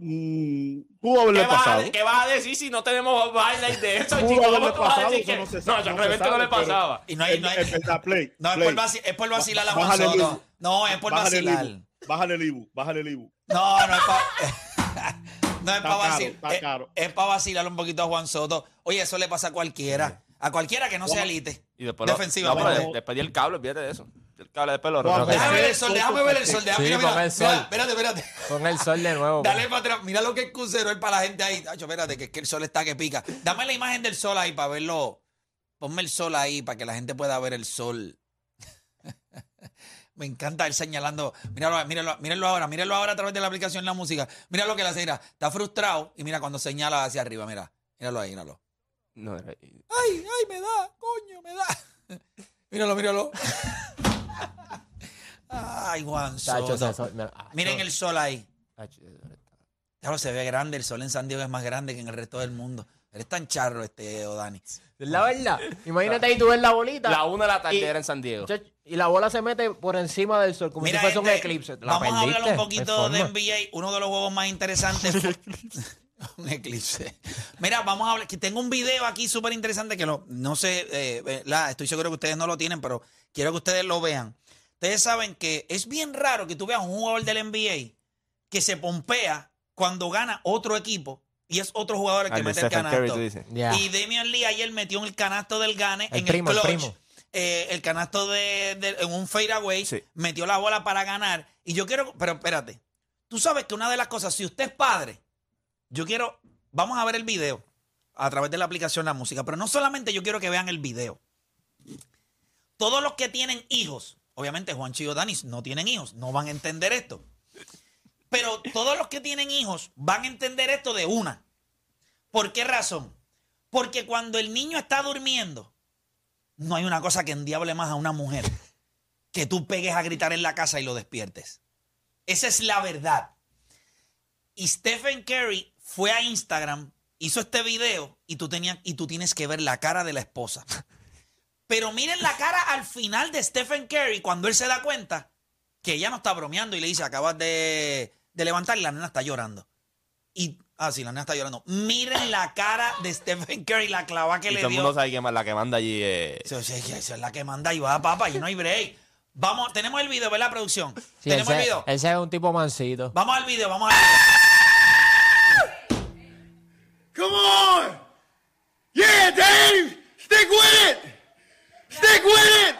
Speaker 4: Mm, pudo
Speaker 6: ¿Qué
Speaker 4: haberle pasado.
Speaker 6: a, ¿Qué vas a decir si no tenemos highlights de eso,
Speaker 4: haberle
Speaker 6: tú vas a
Speaker 4: pasado,
Speaker 6: que
Speaker 4: no se
Speaker 6: no,
Speaker 4: sabe,
Speaker 6: eso
Speaker 4: no
Speaker 6: realmente no le pasaba?
Speaker 3: Y no hay.
Speaker 4: Es-
Speaker 3: No, hay-
Speaker 4: es play.
Speaker 3: no, es,
Speaker 4: play.
Speaker 3: por vaci- es por vacilar a Juan Soto. No, es por
Speaker 4: Bájale el
Speaker 3: vacilar.
Speaker 4: Ibu. Bájale el Ibu. Bájale el Ibu.
Speaker 3: No, no es para. no es
Speaker 4: Está
Speaker 3: para
Speaker 4: caro,
Speaker 3: vacilar.
Speaker 4: está
Speaker 3: Es, es para vacilar un poquito a Juan Soto. Oye, eso le pasa a cualquiera. A cualquiera que no sea elite.
Speaker 6: Y después,
Speaker 3: Defensivamente.
Speaker 6: no, después di el cable, olvídate de eso. El cable después lo
Speaker 4: Juan,
Speaker 6: rompe.
Speaker 3: Déjame ver el sol, déjame ver el sol. Déjame,
Speaker 5: Sí,
Speaker 3: mira, mira,
Speaker 5: pon el
Speaker 3: mira,
Speaker 5: sol.
Speaker 3: espérate, espérate.
Speaker 5: Con el sol de nuevo.
Speaker 3: Dale para atrás. Mira lo que es crucero es para la gente ahí. Tacho, espérate, que es que el sol está que pica. Dame la imagen del sol ahí para verlo. Ponme el sol ahí para que la gente pueda ver el sol. Me encanta él señalando. Míralo, míralo, míralo ahora, míralo ahora a través de la aplicación La Música. Mira lo que le hace, mira. Está frustrado y mira cuando señala hacia arriba, mira. Míralo ahí, míralo.
Speaker 6: No, era-
Speaker 3: Ay, ay, me da, coño, me da. míralo, míralo. ay, Juan
Speaker 5: Tacho,
Speaker 3: Soto.
Speaker 5: ese sol, mira, Acho.
Speaker 3: Miren el sol ahí. Claro, se ve grande. El sol en San Diego es más grande que en el resto del mundo. Eres tan charro este Odani.
Speaker 5: Es la verdad. Imagínate ahí tú ves la bolita.
Speaker 6: La 1 de la tarde
Speaker 5: Y-
Speaker 6: era en San Diego.
Speaker 5: Y la bola se mete por encima del sol, como
Speaker 3: Mira,
Speaker 5: si fuese un
Speaker 3: este,
Speaker 5: eclipse. La
Speaker 3: vamos a hablar
Speaker 5: perdiste,
Speaker 3: un
Speaker 5: no hay
Speaker 3: poquito de
Speaker 5: forma.
Speaker 3: NBA. Uno de los juegos más interesantes. fue- Un eclipse. Mira, vamos a hablar. Que tengo un video aquí súper interesante que lo, no sé, eh, eh, la- estoy seguro que ustedes no lo tienen, pero quiero que ustedes lo vean. Ustedes saben que es bien raro que tú veas un jugador del NBA que se pompea cuando gana otro equipo y es otro jugador el que
Speaker 6: Al de
Speaker 3: mete el canasto.
Speaker 5: Ya.
Speaker 3: Y Damian Lee ayer metió el canasto del Gane
Speaker 5: El
Speaker 3: en
Speaker 5: primo,
Speaker 3: el
Speaker 5: el
Speaker 3: clutch.
Speaker 5: primo.
Speaker 3: eh, el canasto de, de- en un fadeaway,
Speaker 6: Sí.
Speaker 3: metió la bola para ganar. Y yo quiero, pero espérate, tú sabes que una de las cosas, si usted es padre, yo quiero, vamos a ver el video a través de la aplicación La Música, pero no solamente yo quiero que vean el video. Todos los que tienen hijos, obviamente Juan Chío Danis no tienen hijos, no van a entender esto. Pero todos los que tienen hijos van a entender esto de una. ¿Por qué razón? Porque cuando el niño está durmiendo, no hay una cosa que endiable más a una mujer que tú pegues a gritar en la casa y lo despiertes. Esa es la verdad. Y Stephen Curry fue a Instagram, hizo este video y tú, tenías, y tú tienes que ver la cara de la esposa. Pero miren la cara al final de Stephen Curry cuando él se da cuenta que ella no está bromeando y le dice, acabas de, de levantar y la nena está llorando. Y, ah, sí, la nena está llorando. Miren la cara de Stephen Curry, la clava que
Speaker 6: Y
Speaker 3: le
Speaker 6: todo el
Speaker 3: dio.
Speaker 6: mundo sabe que la que manda allí es...
Speaker 3: Eso es la que manda y va, papá, y no hay break. Vamos, tenemos el video, ¿verdad, producción?
Speaker 5: Sí,
Speaker 3: tenemos el video.
Speaker 5: ese es un tipo mansito.
Speaker 3: Vamos al video, vamos al video.
Speaker 2: Come on! Yeah, Dave! Stick with it! Stick with it!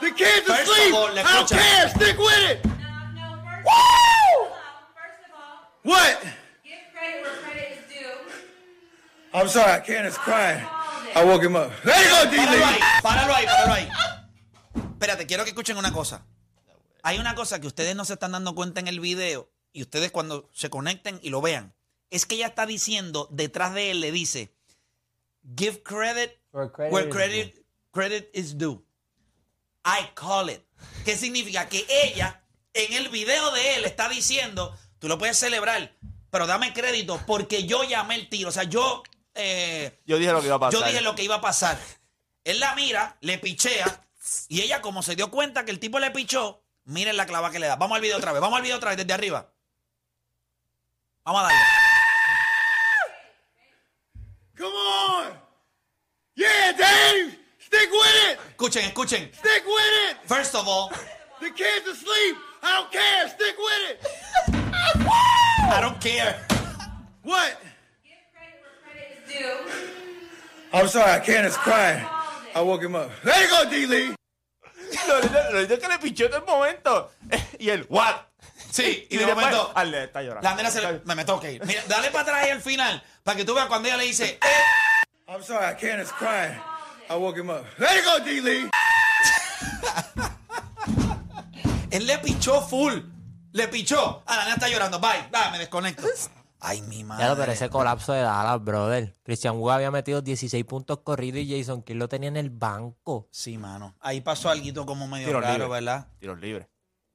Speaker 2: The kids are
Speaker 3: First of
Speaker 2: asleep!
Speaker 3: all,
Speaker 2: I don't care! Stick with it!
Speaker 10: Woo! First of all,
Speaker 2: What?
Speaker 10: give credit where credit is due.
Speaker 2: I'm sorry, Candace crying. I woke him up. There you go,
Speaker 3: Páralo ahí,
Speaker 2: D-Lee!
Speaker 3: páralo ahí, páralo ahí. Espérate, quiero que escuchen una cosa. Hay una cosa que ustedes no se están dando cuenta en el video y ustedes cuando se conecten y lo vean. Es que ella está diciendo, detrás de él le dice, give credit
Speaker 5: Where credit is
Speaker 3: credit, credit is due. I call it. ¿Qué significa? Que ella, en el video de él, está diciendo, tú lo puedes celebrar, pero dame crédito porque yo llamé el tiro. O sea, yo... eh,
Speaker 6: Yo dije lo que iba a pasar.
Speaker 3: yo dije lo que iba a pasar. Él la mira, le pichea, y ella, como se dio cuenta que el tipo le pichó, miren la clava que le da. Vamos al video otra vez, vamos al video otra vez desde arriba. Vamos a darle.
Speaker 2: Come on! Yeah, Dave! Stick with it!
Speaker 3: Escuchen, escuchen.
Speaker 2: Stick with it!
Speaker 3: First of all,
Speaker 2: The kids asleep! I don't care! Stick with it!
Speaker 3: I don't care.
Speaker 2: What?
Speaker 10: Give credit where credit is due.
Speaker 2: I'm sorry, Candace crying. I woke him up. There you go, D-Lee!
Speaker 6: Lo lindo- lo lindo es que le pichó en el momento. Y él, ¿what?
Speaker 3: Sí, y de
Speaker 6: después,
Speaker 3: momento,
Speaker 6: ah, le está llorando.
Speaker 3: la nena se le, me, me que ir. Mira, dale para atrás ahí al final, para que tú veas cuando ella le dice, eh,
Speaker 2: I'm sorry, Candace crying. I woke him up. There you go, D-Lee!
Speaker 3: él le pichó full. Le pichó. Ah, la nena está llorando. Bye, bye, me desconecto. Ay, mi madre.
Speaker 5: Ya pero ese colapso de Dallas, brother. Christian Wood había metido 16 puntos corridos y Jason Kidd lo tenía en el banco.
Speaker 3: Sí, mano. Ahí pasó algo como medio
Speaker 6: Tiros
Speaker 3: raro,
Speaker 6: libres.
Speaker 3: ¿verdad?
Speaker 6: Tiros libres.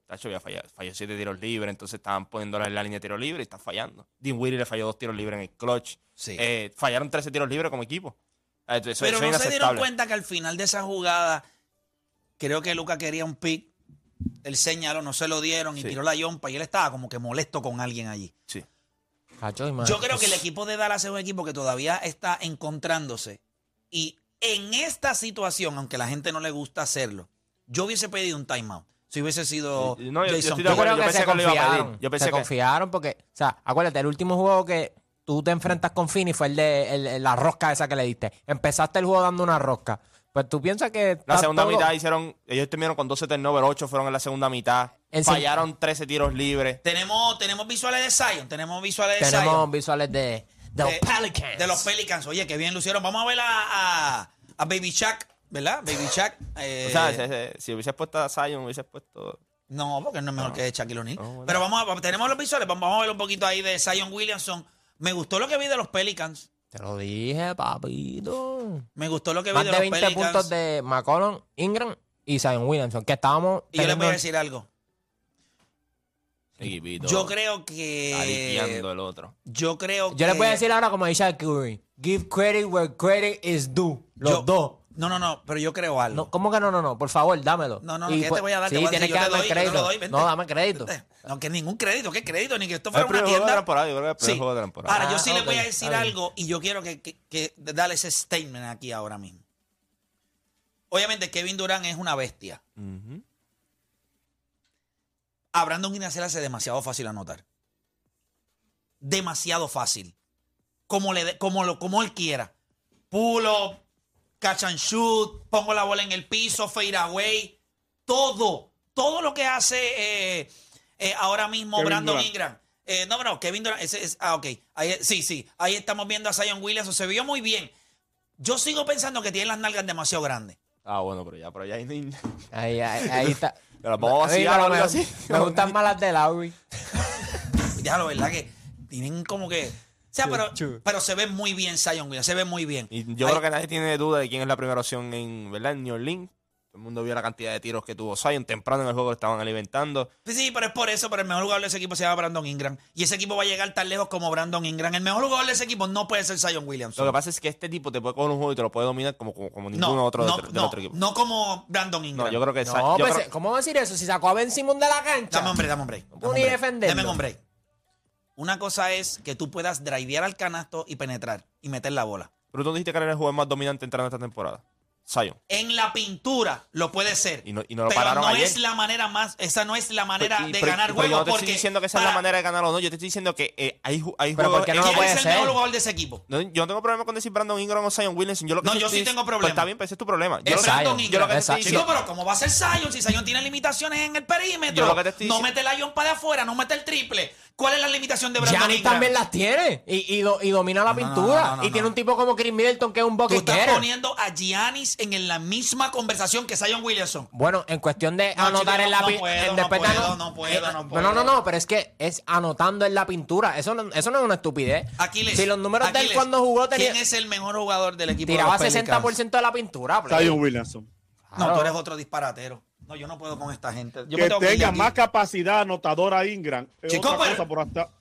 Speaker 6: Tacho había fallado. Falló siete tiros libres, entonces estaban poniéndole en la línea de tiro libre y está fallando. Dean Willy le falló dos tiros libres en el clutch.
Speaker 3: Sí.
Speaker 6: Eh, fallaron 13 tiros libres como equipo. Eso,
Speaker 3: Pero no se dieron cuenta que al final de esa jugada, creo que Luca quería un pick. Él señaló, no se lo dieron y
Speaker 6: Sí.
Speaker 3: tiró la yompa y él estaba como que molesto con alguien allí.
Speaker 6: Sí.
Speaker 5: Cacho.
Speaker 3: Yo creo que el equipo de Dallas es un equipo que todavía está encontrándose. Y en esta situación, aunque a la gente no le gusta hacerlo, yo hubiese pedido un timeout. Si hubiese sido
Speaker 6: no, yo- yo
Speaker 3: Jason.
Speaker 5: Yo
Speaker 6: acuerdo,
Speaker 5: que
Speaker 6: pensé
Speaker 5: se
Speaker 6: que lo iba a pedir.
Speaker 5: confiaron.
Speaker 6: Yo pensé
Speaker 5: se
Speaker 6: que-
Speaker 5: confiaron porque, o sea, acuérdate, el último juego que tú te enfrentas con Fini fue el de el- el- la rosca esa que le diste. Empezaste el juego dando una rosca. Pues tú piensas que.
Speaker 6: La segunda
Speaker 5: todo-
Speaker 6: mitad hicieron, ellos terminaron con 12 turnovers, 8 fueron en la segunda mitad.
Speaker 5: En se-
Speaker 6: Fallaron 13 tiros libres.
Speaker 3: Tenemos, tenemos visuales de Zion, tenemos visuales de
Speaker 5: Tenemos
Speaker 3: Zion.
Speaker 5: visuales de, de los Pelicans.
Speaker 3: De los Pelicans. Oye, qué bien lucieron. Vamos a ver a, a, a Baby Shaq, ¿verdad? Baby Shaq. eh,
Speaker 6: O sea, si, si- si hubieses puesto a Zion, hubieses puesto...
Speaker 3: No, porque no es mejor que Shaquille O'Neal.
Speaker 6: No, bueno.
Speaker 3: Pero vamos a, tenemos los visuales, vamos, a ver un poquito ahí de Zion Williamson. Me gustó lo que vi de los Pelicans.
Speaker 5: Te lo dije, papito.
Speaker 3: Me gustó lo que vi
Speaker 5: Más
Speaker 3: de,
Speaker 5: de
Speaker 3: los
Speaker 5: 20
Speaker 3: Pelicans.
Speaker 5: puntos de McCollum, Ingram y Zion Williamson. Que estábamos.
Speaker 3: Y yo les voy a decir algo.
Speaker 6: Equipito.
Speaker 3: Yo creo que.
Speaker 6: el otro.
Speaker 3: Yo creo que.
Speaker 5: Yo les voy a decir ahora, como dice Curry: Give credit where credit is due. Los
Speaker 3: Yo-
Speaker 5: dos.
Speaker 3: No, no, no, pero yo creo algo.
Speaker 5: No, ¿Cómo que no, no, no? Por favor, dámelo.
Speaker 3: No, no,
Speaker 5: Y
Speaker 3: ¿qué
Speaker 5: pues-
Speaker 3: te voy a dar?
Speaker 5: Sí,
Speaker 3: Te
Speaker 5: tienes
Speaker 3: decir,
Speaker 5: que
Speaker 3: te
Speaker 5: darme
Speaker 3: doy, te
Speaker 5: crédito.
Speaker 3: doy,
Speaker 5: no, dame crédito.
Speaker 3: Vente. No, que ningún crédito, ¿qué crédito? Ni que esto fuera una
Speaker 6: de
Speaker 3: tienda.
Speaker 6: temporada, yo creo que el primer
Speaker 3: Sí.
Speaker 6: juego de temporada.
Speaker 3: Ahora, yo
Speaker 5: Ah,
Speaker 3: sí le voy a decir algo y yo quiero que, que, que darle ese statement aquí ahora mismo. Obviamente, Kevin Durant es una bestia.
Speaker 6: Ujú.
Speaker 3: A Brandon Ingram se le hace demasiado fácil anotar. Demasiado fácil. Como, le, de- como, lo, como él quiera. Pull up, catch and shoot, pongo la bola en el piso, fade away. Todo. Todo lo que hace eh, eh, ahora mismo
Speaker 4: Kevin
Speaker 3: Brandon
Speaker 4: Durant.
Speaker 3: Ingram. Eh, no, no, Kevin Durant. ese es, ah, ok. Ahí, sí, sí. Ahí estamos viendo a Zion Williamson. Se vio muy bien. Yo sigo pensando que tiene las nalgas demasiado grandes.
Speaker 6: Ah, bueno, pero ya, pero ya hay
Speaker 5: Ahí, ahí, ahí está.
Speaker 6: Pero vamos a vaciar
Speaker 5: me,
Speaker 6: así.
Speaker 5: me gustan más las de Lowry.
Speaker 3: Ya lo verdad que tienen como que. Pero, pero se ve muy bien Zion Williams, se ve muy bien.
Speaker 6: Y yo creo que nadie tiene duda de quién es la primera opción en, ¿verdad? En New Orleans. Todo el mundo vio la cantidad de tiros que tuvo Zion. Temprano en el juego lo estaban alimentando.
Speaker 3: Sí, sí, pero es por eso, pero el mejor jugador de ese equipo se llama Brandon Ingram. Y ese equipo va a llegar tan lejos como Brandon Ingram. El mejor jugador de ese equipo no puede ser Zion Williams.
Speaker 6: Lo que pasa es que este tipo te puede coger un juego y te lo puede dominar como, como, como
Speaker 3: no,
Speaker 6: ninguno otro
Speaker 3: no,
Speaker 6: del, del
Speaker 3: no,
Speaker 6: otro equipo.
Speaker 3: no como Brandon Ingram.
Speaker 6: No, yo creo que
Speaker 5: No,
Speaker 6: Zion- yo
Speaker 5: pues,
Speaker 6: creo-
Speaker 5: ¿cómo va a decir eso? Si sacó a Ben Simmons de la cancha.
Speaker 3: Dame hombre, dame hombre.
Speaker 5: puedo ni defenderlo.
Speaker 3: Dame hombre. Una cosa es que tú puedas drivear al canasto y penetrar y meter la bola.
Speaker 6: Pero tú dijiste que era el jugador más dominante entrando esta temporada. Zion.
Speaker 3: En la pintura lo puede ser.
Speaker 6: Y no- y no lo
Speaker 3: pero
Speaker 6: pararon
Speaker 3: no
Speaker 6: ayer.
Speaker 3: es la manera más, esa no es la manera
Speaker 6: Pero- y-
Speaker 3: de
Speaker 6: pero-
Speaker 3: ganar
Speaker 6: pero yo
Speaker 3: juegos.
Speaker 6: no te
Speaker 3: porque
Speaker 6: estoy diciendo que esa es la manera de ganar o no. Yo te estoy diciendo que eh, hay, hay
Speaker 5: Pero
Speaker 6: juegos.
Speaker 5: ¿por qué no lo
Speaker 3: ¿Quién
Speaker 5: puede
Speaker 3: es el
Speaker 5: ser?
Speaker 3: mejor jugador de ese equipo?
Speaker 6: No, yo no tengo problema con decir Brandon Ingram o Zion Williamson. Yo lo que
Speaker 3: No, yo sí tengo problema.
Speaker 6: Pues está bien, pero ese es tu problema. Yo
Speaker 3: Es
Speaker 6: lo que-
Speaker 3: Brandon
Speaker 5: Zion.
Speaker 3: Ingram.
Speaker 6: yo lo que te estoy
Speaker 3: Chico,
Speaker 6: diciendo.
Speaker 3: pero ¿cómo va a ser Zion si Zion tiene limitaciones en el perímetro?
Speaker 6: Yo lo que te estoy
Speaker 3: no
Speaker 6: diciendo-
Speaker 3: mete el Ion para de afuera, no mete el triple. ¿Cuál es la limitación de Brandon
Speaker 5: Giannis
Speaker 3: Ingram?
Speaker 5: también las tiene y, y, do- y domina la
Speaker 3: No, no,
Speaker 5: pintura.
Speaker 3: no, no, no,
Speaker 5: y tiene
Speaker 3: no.
Speaker 5: un tipo como Chris Middleton que es un
Speaker 3: Tú
Speaker 5: bucket
Speaker 3: estás
Speaker 5: getter.
Speaker 3: poniendo a Giannis en, en la misma conversación que Zion Williamson.
Speaker 5: Bueno, en cuestión de
Speaker 3: No,
Speaker 5: anotar
Speaker 3: chico,
Speaker 5: en la
Speaker 3: no
Speaker 5: pintura.
Speaker 3: puedo, no puedo, no puedo, no puedo.
Speaker 5: No, no, no, pero es que es anotando en la pintura. Eso no, eso no es una estupidez.
Speaker 3: Aquiles.
Speaker 5: si los números de él
Speaker 3: Aquiles,
Speaker 5: cuando jugó tenía,
Speaker 3: ¿Quién es el mejor jugador del equipo?
Speaker 5: tiraba
Speaker 3: de los Pelicans?
Speaker 5: 60% de la pintura. play.
Speaker 4: Zion Williamson.
Speaker 3: No, tú eres otro disparatero. No, yo no puedo con esta gente. Yo
Speaker 4: que tenga más capacidad anotadora Ingram.
Speaker 3: Chico,
Speaker 4: otra
Speaker 3: pero-
Speaker 4: cosa, pero hasta,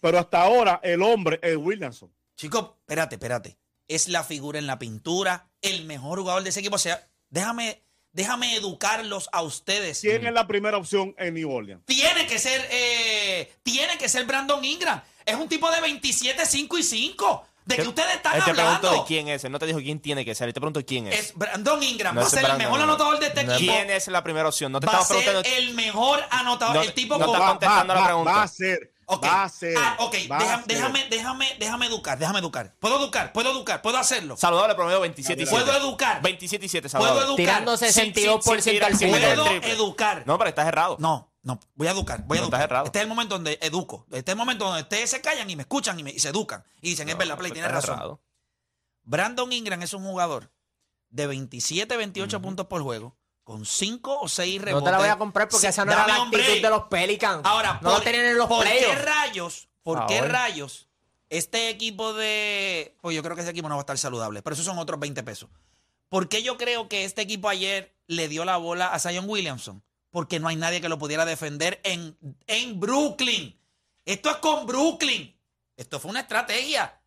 Speaker 4: pero hasta ahora el hombre es Williamson.
Speaker 3: Chico, espérate, espérate. Es la figura en la pintura, el mejor jugador de ese equipo. O sea, déjame, déjame educarlos a ustedes.
Speaker 4: ¿Quién es la primera opción en New Orleans?
Speaker 3: Tiene que ser, eh, tiene que ser Brandon Ingram. Es un tipo de 27, 5 y 5. ¿De qué ustedes están
Speaker 6: Él te
Speaker 3: hablando?
Speaker 6: pregunto de quién es. Él no te dijo quién tiene que ser. Él te pregunto quién es.
Speaker 3: Es Brandon Ingram.
Speaker 6: No
Speaker 3: va a
Speaker 6: es
Speaker 3: ser el
Speaker 6: Brandon
Speaker 3: mejor
Speaker 6: Ingram.
Speaker 3: anotador de este equipo.
Speaker 6: ¿Quién es la primera opción? No te
Speaker 3: Va a
Speaker 6: estamos
Speaker 3: ser
Speaker 6: preguntando.
Speaker 3: el mejor anotador.
Speaker 6: No-
Speaker 3: el tipo
Speaker 6: no
Speaker 3: con-
Speaker 4: Va,
Speaker 6: contestando
Speaker 4: va,
Speaker 6: la pregunta.
Speaker 4: va a ser.
Speaker 3: Ok.
Speaker 4: Va a ser.
Speaker 3: Ah, ok.
Speaker 4: va a
Speaker 3: Déjame,
Speaker 4: ser.
Speaker 3: déjame, déjame, déjame educar, déjame educar. ¿Puedo educar? ¿Puedo educar? ¿Puedo hacerlo?
Speaker 6: Saludable promedio 27 y 7.
Speaker 3: ¿Puedo educar?
Speaker 6: 27 y 7,
Speaker 3: ¿Puedo
Speaker 6: saludable.
Speaker 3: educar?
Speaker 5: Tirando
Speaker 3: Sí,
Speaker 5: 62%
Speaker 6: sí, sí,
Speaker 5: al
Speaker 6: sí,
Speaker 5: tiro.
Speaker 6: mete el
Speaker 3: Puedo
Speaker 6: triple.
Speaker 3: educar.
Speaker 6: No, pero estás errado.
Speaker 3: No, no, voy a educar, voy a
Speaker 6: No,
Speaker 3: educar.
Speaker 6: estás errado.
Speaker 3: Este es el momento donde educo. Este es el momento donde ustedes se callan y me escuchan y, me- y se educan. Y dicen, es verdad, Play, tienes
Speaker 6: estás
Speaker 3: razón.
Speaker 6: errado.
Speaker 3: Brandon Ingram es un jugador de 27, 28 puntos por juego, con 5 o 6 rebotes.
Speaker 5: No te la voy a comprar porque
Speaker 3: Sí,
Speaker 5: esa no era la
Speaker 3: un
Speaker 5: actitud de los Pelicans.
Speaker 3: Ahora,
Speaker 5: no lo tenían en los
Speaker 3: ¿por qué rayos? ¿Por qué rayos? Este equipo de. Pues yo creo que ese equipo no va a estar saludable, pero esos son otros 20 pesos. ¿Por qué yo creo que este equipo ayer le dio la bola a Zion Williamson? Porque no hay nadie que lo pudiera defender en, en Brooklyn. Esto es con Brooklyn. Esto fue una estrategia.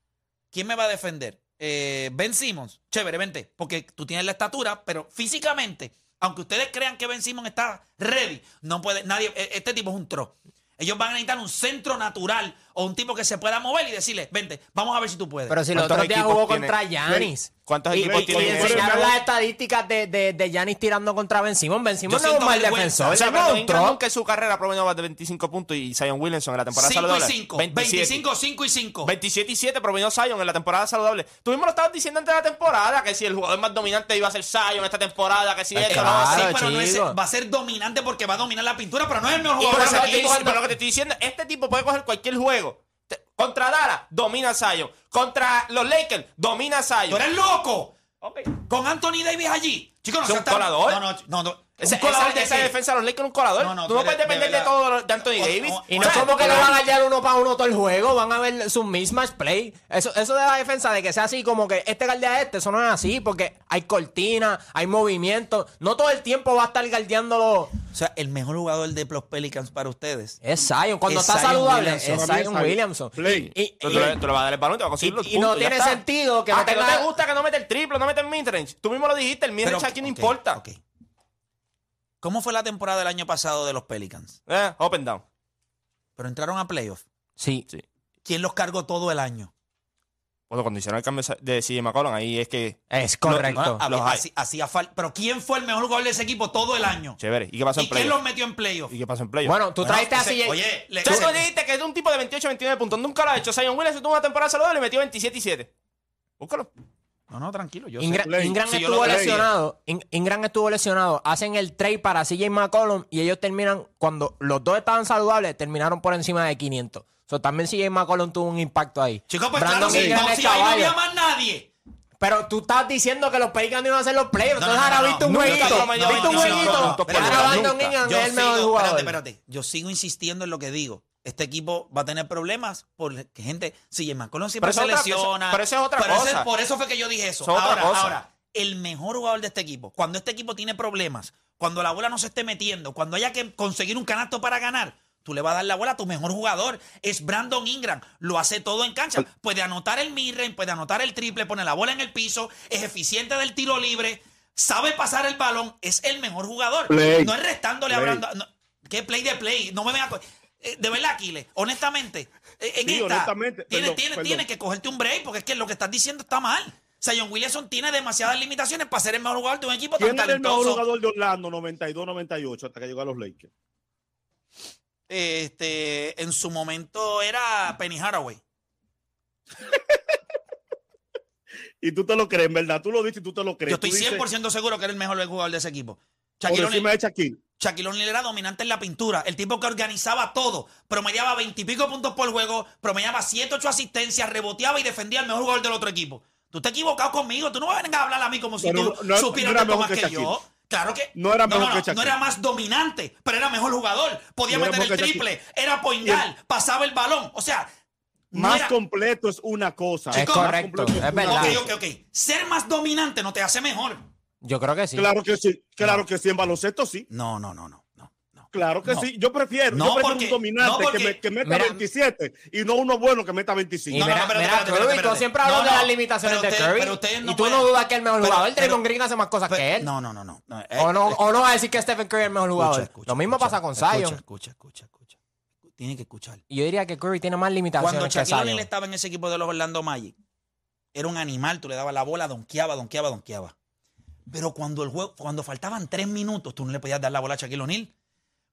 Speaker 3: ¿Quién me va a defender? Eh, ben Simmons. Chévere, vente. Porque tú tienes la estatura, pero físicamente, aunque ustedes crean que Ben Simmons está ready, no puede. Nadie. e- Este tipo es un tro. Ellos van a necesitar un centro natural o un tipo que se pueda mover y decirle, vente, vamos a ver si tú puedes.
Speaker 5: Pero si el
Speaker 6: ¿Cuántos
Speaker 5: otro día
Speaker 6: equipos
Speaker 5: jugó
Speaker 6: tiene-
Speaker 5: contra Yanis.
Speaker 6: ¿Cuántos
Speaker 5: y,
Speaker 6: equipos
Speaker 5: y-
Speaker 6: tienen
Speaker 5: y enseñaron las estadísticas de, de, de Giannis tirando contra Ben Simon. Ben Simon no es un mal defensor.
Speaker 6: O sea, Brandon en su carrera promedio más de 25 puntos y Zion Williamson en la temporada
Speaker 3: 5 y
Speaker 6: saludable.
Speaker 3: 5.
Speaker 6: 27.
Speaker 3: 25, 5 y 5.
Speaker 6: 27 y 7 promedio Zion en la temporada saludable. Tú mismo lo estabas diciendo antes de la temporada que si el jugador más dominante iba a ser Zion esta temporada, que si
Speaker 5: Pues
Speaker 6: esto,
Speaker 5: claro,
Speaker 6: no,
Speaker 3: Sí, pero no es- va a ser dominante porque va a dominar la pintura, pero no es el mejor
Speaker 6: Y
Speaker 3: jugador
Speaker 6: que, pero lo que te estoy diciendo, este tipo puede coger cualquier juego. Contra Dallas, domina Zion. Contra los Lakers, domina
Speaker 3: ¡Tú
Speaker 6: Zion.
Speaker 3: eres loco! Con Anthony Davis allí. Chicos. No, no, no, no.
Speaker 6: Esa,
Speaker 3: ¿Un colador
Speaker 6: esa-
Speaker 3: de
Speaker 6: esa defensa de los Lakers es un colador.
Speaker 3: No, no,
Speaker 6: tú no puedes
Speaker 3: de
Speaker 6: depender de, todo de Anthony
Speaker 3: O-
Speaker 6: Davis.
Speaker 3: o-
Speaker 5: Y
Speaker 3: o
Speaker 5: no es como que le van a hallar uno para uno todo el juego. Van a ver su mismatch play. Eso, eso de la defensa, de que sea así como que este guardea a este, eso no es así. Porque hay cortina, hay movimiento. No todo el tiempo va a estar guardeándolo.
Speaker 3: O sea, el mejor jugador de los Pelicans para ustedes.
Speaker 5: Es Zion. Cuando
Speaker 3: Es
Speaker 5: está
Speaker 3: Zion
Speaker 5: saludable,
Speaker 3: Williamson.
Speaker 5: es Zion. Williamson.
Speaker 4: Play.
Speaker 5: Y, y-
Speaker 6: Tú, tú le, tú le vas a dar el balón y te vas a conseguir
Speaker 5: y-
Speaker 6: los
Speaker 5: y no tiene sentido que
Speaker 6: Ah,
Speaker 5: no
Speaker 6: que no te gusta que no mete el triple, no mete el midrange. Tú mismo lo dijiste, el midrange aquí no
Speaker 3: ok,
Speaker 6: importa.
Speaker 3: ¿Cómo fue la temporada del año pasado de los Pelicans?
Speaker 6: Eh, up and down.
Speaker 3: Pero entraron a playoffs.
Speaker 5: Sí.
Speaker 6: Sí.
Speaker 3: ¿Quién los cargó todo el año?
Speaker 6: Bueno, cuando hicieron el cambio de CJ McCollum, ahí es que.
Speaker 5: Es correcto.
Speaker 6: Los
Speaker 3: así- hacía falta. Pero ¿quién fue el mejor jugador de ese equipo todo el año?
Speaker 6: Chévere. ¿Y qué pasó
Speaker 3: ¿Y
Speaker 6: en
Speaker 3: quién
Speaker 6: playoff?
Speaker 3: los metió en playoffs?
Speaker 6: ¿Y qué pasó en playoff?
Speaker 5: Bueno, tú
Speaker 3: Bueno,
Speaker 5: traiste
Speaker 3: ese-
Speaker 5: así.
Speaker 3: Oye, le-
Speaker 6: Tú dijiste que es un tipo de 28, 29 puntos. Nunca lo ha hecho. Zion Williamson tuvo una temporada saludable y metió 27 y 7. Búscalo.
Speaker 3: No, no, tranquilo. Yo
Speaker 5: Ingra-
Speaker 3: sé.
Speaker 5: Ingram
Speaker 3: yo
Speaker 5: estuvo
Speaker 3: creía.
Speaker 5: lesionado. In- Ingram estuvo lesionado. Hacen el trade para CJ McCollum y ellos terminan, cuando los dos estaban saludables, terminaron por encima de 500. So, también CJ McCollum tuvo un impacto ahí.
Speaker 3: Chicos, pues
Speaker 5: Brandon
Speaker 3: claro, si,
Speaker 5: Ingram
Speaker 3: no, si ahí no había más nadie.
Speaker 5: Pero tú estás diciendo que los Pelicans no iban a hacer los playoffs.
Speaker 3: No,
Speaker 5: Entonces
Speaker 3: no,
Speaker 5: ahora
Speaker 3: no,
Speaker 5: viste un jueguito. Viste un
Speaker 6: 25
Speaker 5: jueguito. Ahora Brandon. Ingram
Speaker 3: Yo
Speaker 5: es el mejor jugador.
Speaker 3: espérate, espérate. Yo sigo insistiendo en lo que digo. Este equipo va a tener problemas porque gente, si McCollum siempre
Speaker 6: Pero
Speaker 3: se
Speaker 6: otra-
Speaker 3: lesiona.
Speaker 6: pero eso es otra
Speaker 3: ese-
Speaker 6: cosa.
Speaker 3: por eso fue que yo dije eso. Ahora, ahora, el mejor jugador de este equipo, cuando este equipo tiene problemas, cuando la bola no se esté metiendo, cuando haya que conseguir un canasto para ganar, tú le vas a dar la bola a tu mejor jugador. Es Brandon Ingram. Lo hace todo en cancha. Puede anotar el midrange, puede anotar el triple, pone la bola en el piso, es eficiente del tiro libre, sabe pasar el balón, es el mejor jugador.
Speaker 4: Play.
Speaker 3: No es restándole a
Speaker 4: Play.
Speaker 3: Brandon. no, ¿Qué play de play? No me vean. De verdad, Aquiles, honestamente, eh, en
Speaker 4: Sí,
Speaker 3: esta,
Speaker 4: honestamente,
Speaker 3: tienes,
Speaker 4: perdón,
Speaker 3: tienes,
Speaker 4: perdón.
Speaker 3: tienes que cogerte un break porque es que lo que estás diciendo está mal. Zion Williamson tiene demasiadas limitaciones para ser el mejor jugador de un equipo tan
Speaker 4: ¿Quién era el mejor
Speaker 3: talentoso.
Speaker 4: jugador de Orlando 92-98 hasta que llegó a los Lakers?
Speaker 3: Este, en su momento era Penny Haraway.
Speaker 4: Y tú te lo crees, verdad. Tú lo dices y tú te lo crees.
Speaker 3: Yo estoy
Speaker 4: Tú dices,
Speaker 3: 100% seguro que era el mejor jugador de ese equipo.
Speaker 4: Por
Speaker 3: Shaquille
Speaker 4: encima
Speaker 3: O'Neal-
Speaker 4: de Shaquille.
Speaker 3: Shaquille O'Neal era dominante en la pintura. El tipo que organizaba todo. Promediaba 20 y pico puntos por juego. Promediaba 7, 8 asistencias. Reboteaba y defendía al mejor jugador del otro equipo. Tú te has equivocado conmigo. Tú no vas a venir a hablar a mí como si
Speaker 4: Pero
Speaker 3: tú
Speaker 4: no- no-
Speaker 3: supieras
Speaker 4: no era
Speaker 3: tanto
Speaker 4: mejor
Speaker 3: más
Speaker 4: que
Speaker 3: que, yo. Claro que
Speaker 4: No era mejor
Speaker 3: no,
Speaker 4: que
Speaker 3: no,
Speaker 4: Shaquille.
Speaker 3: no era más dominante, pero era mejor jugador. Podía
Speaker 4: No era
Speaker 3: meter el
Speaker 4: mejor que
Speaker 3: triple, era point guard, pasaba el balón. O sea, no
Speaker 4: Más
Speaker 3: era-
Speaker 4: completo es una cosa.
Speaker 5: Es
Speaker 4: Más
Speaker 5: correcto,
Speaker 4: completo
Speaker 5: es
Speaker 4: una
Speaker 5: verdad.
Speaker 3: Ok, ok, ok. Ser más dominante no te hace mejor.
Speaker 5: Yo creo que sí.
Speaker 4: Claro que sí, claro que sí, en baloncesto sí.
Speaker 3: No, no, no, no. no, no.
Speaker 4: Claro que
Speaker 3: No.
Speaker 4: sí. Yo prefiero,
Speaker 3: No,
Speaker 4: yo prefiero
Speaker 3: porque-
Speaker 4: un dominante
Speaker 3: no, porque-
Speaker 4: que, me- que meta
Speaker 5: Mira-
Speaker 4: 27 y no uno bueno que meta 25.
Speaker 5: Y
Speaker 3: No, no,
Speaker 5: mira,
Speaker 3: espérate,
Speaker 5: mira,
Speaker 3: espérate, espérate,
Speaker 5: tú siempre hablas
Speaker 3: No,
Speaker 5: de las limitaciones de
Speaker 3: usted-
Speaker 5: Curry.
Speaker 3: pero ustedes no
Speaker 5: y tú no dudas que el mejor
Speaker 3: pero-
Speaker 5: jugador,
Speaker 3: pero-
Speaker 5: Draymond Green hace más cosas
Speaker 3: Pero-
Speaker 5: que él.
Speaker 3: No, no, no, no. no, eh,
Speaker 5: o, no,
Speaker 3: eh,
Speaker 5: o no va a decir que Stephen Curry es el mejor jugador.
Speaker 3: escucha,
Speaker 5: Lo mismo
Speaker 3: escucha,
Speaker 5: pasa con Zion.
Speaker 3: Escucha, escucha, escucha. Tiene que escuchar.
Speaker 5: Y yo diría que Curry tiene más limitaciones
Speaker 3: Cuando
Speaker 5: que
Speaker 3: Shaquille O'Neal estaba en ese equipo de los Orlando Magic, era un animal, tú le dabas la bola, donkeaba, donkeaba, donkeaba. Pero cuando el juego, cuando faltaban tres minutos, tú no le podías dar la bola a Shaquille O'Neal.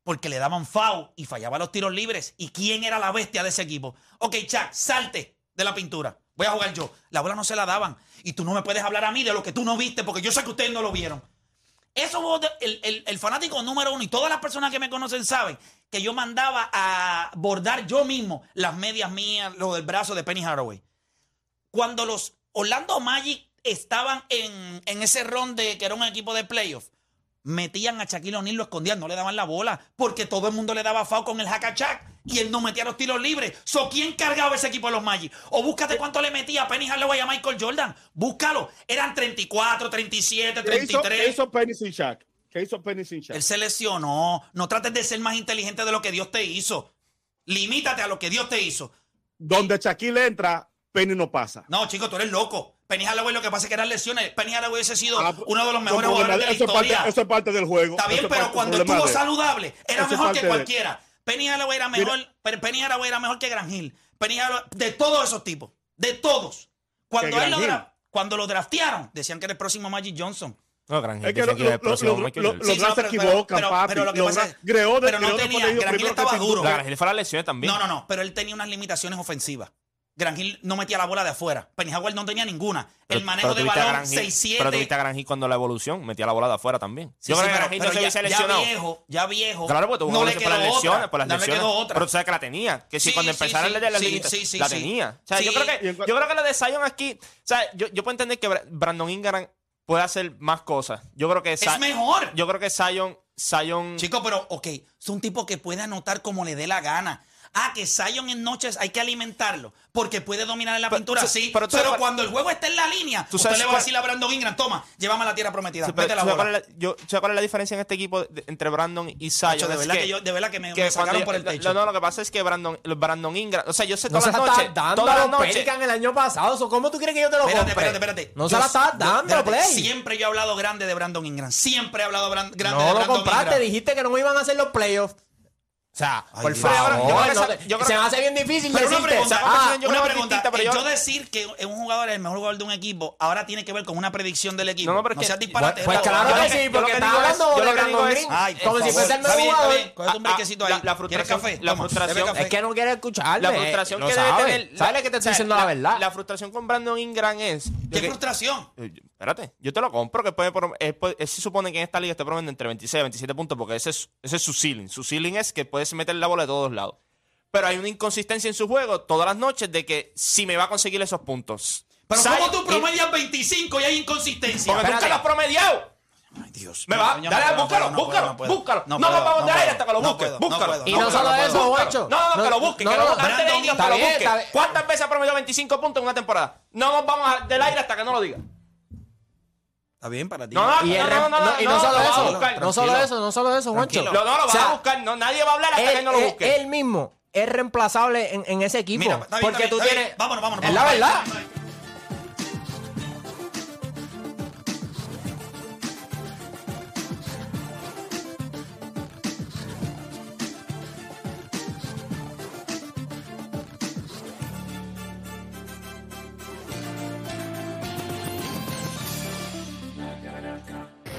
Speaker 3: Porque le daban foul y fallaba los tiros libres. ¿Y quién era la bestia de ese equipo? Ok, Chuck, salte de la pintura. Voy a jugar yo. La bola no se la daban. Y tú no me puedes hablar a mí de lo que tú no viste, porque yo sé que ustedes no lo vieron. Eso el, el- el fanático número uno y todas las personas que me conocen saben que yo mandaba a bordar yo mismo las medias mías, lo del brazo de Penny Haraway. Cuando los Orlando Magic estaban en, en ese ron de que era un equipo de playoff, metían a Shaquille O'Neal, lo escondían, no le daban la bola, porque todo el mundo le daba foul con el hackachak y él no metía los tiros libres. So, ¿quién cargaba ese equipo de los Magic? O búscate cuánto le metía a Penny Hardaway a Michael Jordan. Búscalo. Eran 34, 37,
Speaker 4: ¿Qué hizo,
Speaker 3: 33.
Speaker 4: qué hizo Penny sin Shaq? ¿Qué hizo Penny sin Shaq?
Speaker 3: Él se lesionó. No trates de ser más inteligente de lo que Dios te hizo. Limítate a lo que Dios te hizo.
Speaker 4: Donde Shaquille entra, Penny no pasa.
Speaker 3: No, chico, tú eres loco. Penny Hardaway lo que pasa es que eran lesiones. Penny Hardaway hubiese sido
Speaker 4: Ah,
Speaker 3: uno de los mejores jugadores de la
Speaker 4: eso, es parte,
Speaker 3: historia.
Speaker 4: eso es parte del juego.
Speaker 3: Está bien, pero
Speaker 4: parte-
Speaker 3: cuando estuvo saludable, era
Speaker 4: Eso
Speaker 3: mejor que cualquiera. Penny Hardaway era mejor, pero Penny Hardaway era mejor que Gran Hill. Penny Hardaway- de todos esos tipos, de todos. Cuando,
Speaker 4: Que
Speaker 3: él lo, cuando lo draftearon, decían que era el próximo Magic Johnson.
Speaker 6: No, Gran
Speaker 4: Es que lo-
Speaker 6: el
Speaker 4: lo-
Speaker 6: próximo
Speaker 4: lo-
Speaker 3: Sí, no,
Speaker 4: se
Speaker 3: pero-
Speaker 4: equivocan,
Speaker 3: pero-
Speaker 4: papi.
Speaker 3: pero lo que pasa es-
Speaker 4: Greode-
Speaker 3: pero no
Speaker 4: Greode
Speaker 3: tenía- Gran Hill estaba
Speaker 4: que
Speaker 3: duro.
Speaker 6: Gran Hill fue la lesiones también.
Speaker 3: No, no, no, pero él tenía unas limitaciones ofensivas. Gran Hill no metía la bola de afuera. Penny Howard no tenía ninguna.
Speaker 6: Pero-
Speaker 3: el manejo de balón,
Speaker 6: Gran Hill-
Speaker 3: 6-7.
Speaker 6: Pero tuviste a Gran Hill cuando la evolución metía la bola de afuera también.
Speaker 3: Sí,
Speaker 6: Yo
Speaker 3: sí,
Speaker 6: creo que
Speaker 3: pero-
Speaker 6: Gran Hill
Speaker 3: pero
Speaker 6: no se
Speaker 3: ya, viejo, ya viejo.
Speaker 6: Claro, porque tuvo
Speaker 3: no
Speaker 6: una
Speaker 3: le
Speaker 6: por las lesiones,
Speaker 3: otra.
Speaker 6: por las
Speaker 3: no le
Speaker 6: lesiones.
Speaker 3: quedó otra.
Speaker 6: Pero tú sabes que la tenía. Que si
Speaker 3: Sí,
Speaker 6: cuando
Speaker 3: sí,
Speaker 6: empezaron
Speaker 3: sí,
Speaker 6: a leer las
Speaker 3: sí,
Speaker 6: limitaciones,
Speaker 3: sí, sí,
Speaker 6: la
Speaker 3: sí.
Speaker 6: tenía. O sea, yo creo que yo creo que lo de Zion aquí, o sea, yo, yo puedo entender que Bra- Brandon Ingram puede hacer más cosas. Yo creo que
Speaker 3: Es mejor.
Speaker 6: Yo creo que Zion, Zion
Speaker 3: Chico, pero, ok, es un tipo que puede anotar como le dé la gana. Ah, que Zion en noches hay que alimentarlo porque puede dominar en la
Speaker 6: Pero-
Speaker 3: pintura,
Speaker 6: sí,
Speaker 3: sí.
Speaker 6: pero
Speaker 3: Pero,
Speaker 6: tú sabes-
Speaker 3: cuando el juego está en la línea,
Speaker 6: Tú
Speaker 3: usted
Speaker 6: sabes
Speaker 3: le va a decir a Brandon Ingram, toma, llévame a la tierra prometida,
Speaker 6: Sí,
Speaker 3: vete la
Speaker 6: ¿tú sabes
Speaker 3: bola.
Speaker 6: cuál es la- yo- ¿sabes cuál es la diferencia en este equipo de- entre Brandon y Zion?
Speaker 3: De verdad que yo- de verdad que me- sacaron
Speaker 6: yo-
Speaker 3: por el
Speaker 6: no,
Speaker 3: techo.
Speaker 6: No, lo que pasa es que Brandon, Brandon Ingram, o sea, yo sé
Speaker 5: No
Speaker 6: todas
Speaker 5: se la
Speaker 6: las noches,
Speaker 5: dando
Speaker 6: todas las noches.
Speaker 5: El año pasado. ¿Cómo tú crees que yo te lo
Speaker 3: Espérate,
Speaker 5: compre?
Speaker 3: espérate, espérate.
Speaker 5: No
Speaker 3: Yo-
Speaker 5: se la
Speaker 3: yo-
Speaker 5: dando,
Speaker 3: espérate,
Speaker 5: Play.
Speaker 3: Siempre yo he hablado grande de Brandon Ingram. Siempre he hablado grande de
Speaker 5: No lo
Speaker 3: Brandon
Speaker 5: compraste,
Speaker 3: Ingram.
Speaker 5: dijiste que no iban a hacer los playoffs. O sea,
Speaker 3: Ay,
Speaker 5: por favor,
Speaker 6: yo creo que
Speaker 5: no
Speaker 6: esa-
Speaker 5: te-
Speaker 6: yo creo
Speaker 5: se
Speaker 6: que-
Speaker 5: me hace bien difícil
Speaker 3: Pero una
Speaker 5: decirte.
Speaker 3: pregunta, ah,
Speaker 6: yo
Speaker 3: una
Speaker 6: creo que es
Speaker 3: pregunta.
Speaker 6: distinta, pero yo-
Speaker 3: yo decir que es un jugador es el mejor jugador de un equipo, ahora tiene que ver con una predicción del equipo.
Speaker 6: No, no, pero que-
Speaker 3: seas disparate.
Speaker 5: Pues
Speaker 3: es la
Speaker 5: claro
Speaker 3: bola.
Speaker 5: que
Speaker 6: yo lo
Speaker 5: sí,
Speaker 6: que- yo
Speaker 5: porque
Speaker 6: lo que
Speaker 5: está
Speaker 6: digo es-
Speaker 5: hablando
Speaker 6: yo
Speaker 5: de
Speaker 6: que
Speaker 5: Brandon
Speaker 6: digo es-
Speaker 5: Green.
Speaker 3: Ay, por
Speaker 5: como si
Speaker 3: favor.
Speaker 5: fuese el
Speaker 3: Está
Speaker 5: mejor
Speaker 3: bien, está
Speaker 5: jugador.
Speaker 3: bien. Cógete un
Speaker 6: Ah, ah,
Speaker 3: brequecito
Speaker 6: la-
Speaker 3: ahí.
Speaker 6: la
Speaker 3: ¿Quieres
Speaker 6: frustración-
Speaker 3: café?
Speaker 6: la
Speaker 3: Toma,
Speaker 6: frustración-
Speaker 3: bebe café.
Speaker 5: Es que no quiere escucharme.
Speaker 6: La frustración
Speaker 5: lo
Speaker 6: que
Speaker 5: sabe.
Speaker 6: debe tener.
Speaker 5: ¿Sabes que te estoy
Speaker 6: o sea,
Speaker 5: diciendo la, verdad?
Speaker 6: La frustración con Brandon Ingram es. de
Speaker 3: ¿Qué
Speaker 6: que-
Speaker 3: frustración?
Speaker 6: Eh, Espérate, yo te lo compro que puede. eh, se supone que en esta liga esté promediando entre 26 y 27 puntos porque ese es, ese es su ceiling. Su ceiling es que puedes meter la bola de todos lados. Pero hay una inconsistencia en su juego todas las noches de que si me va a conseguir esos puntos.
Speaker 3: Pero ¿cómo tú promedias 25 y hay inconsistencia?
Speaker 6: Porque nunca lo has promediado.
Speaker 3: Ay, Dios.
Speaker 6: Me va, dale, búscalo,
Speaker 3: puedo, no
Speaker 6: búscalo,
Speaker 3: puedo, no puedo.
Speaker 6: búscalo. No,
Speaker 3: puedo,
Speaker 6: nos vamos de aire hasta que lo
Speaker 3: no
Speaker 6: busques.
Speaker 3: puedo, no
Speaker 6: Búscalo.
Speaker 3: puedo,
Speaker 5: Y
Speaker 3: no
Speaker 5: solo eso. Juancho.
Speaker 6: No, no,
Speaker 5: No,
Speaker 6: que lo busque,
Speaker 5: no,
Speaker 6: que lo
Speaker 5: no,
Speaker 6: busque. Antes de
Speaker 3: Brandon
Speaker 6: Ingram,
Speaker 5: está
Speaker 6: que lo
Speaker 5: bien,
Speaker 6: busque.
Speaker 5: está bien.
Speaker 6: ¿Cuántas veces ha promediado 25 puntos en una temporada? No nos vamos a- del aire hasta que no lo diga.
Speaker 3: Está bien para ti.
Speaker 6: No, no,
Speaker 5: Y,
Speaker 6: no, no, no,
Speaker 5: no, y no
Speaker 6: no,
Speaker 5: solo eso, no solo eso, no solo eso, Juancho.
Speaker 6: No, no, lo
Speaker 5: O
Speaker 6: vas
Speaker 5: sea,
Speaker 6: a buscar. No, nadie va a hablar hasta
Speaker 5: él,
Speaker 6: que no lo
Speaker 5: él-
Speaker 6: busque.
Speaker 5: él mismo es reemplazable en, en ese equipo.
Speaker 3: Mira, está bien,
Speaker 5: porque
Speaker 3: está
Speaker 5: tú
Speaker 3: está
Speaker 5: tienes.
Speaker 3: bien. Vámonos, vámonos.
Speaker 5: Es la
Speaker 3: vámonos.
Speaker 5: verdad.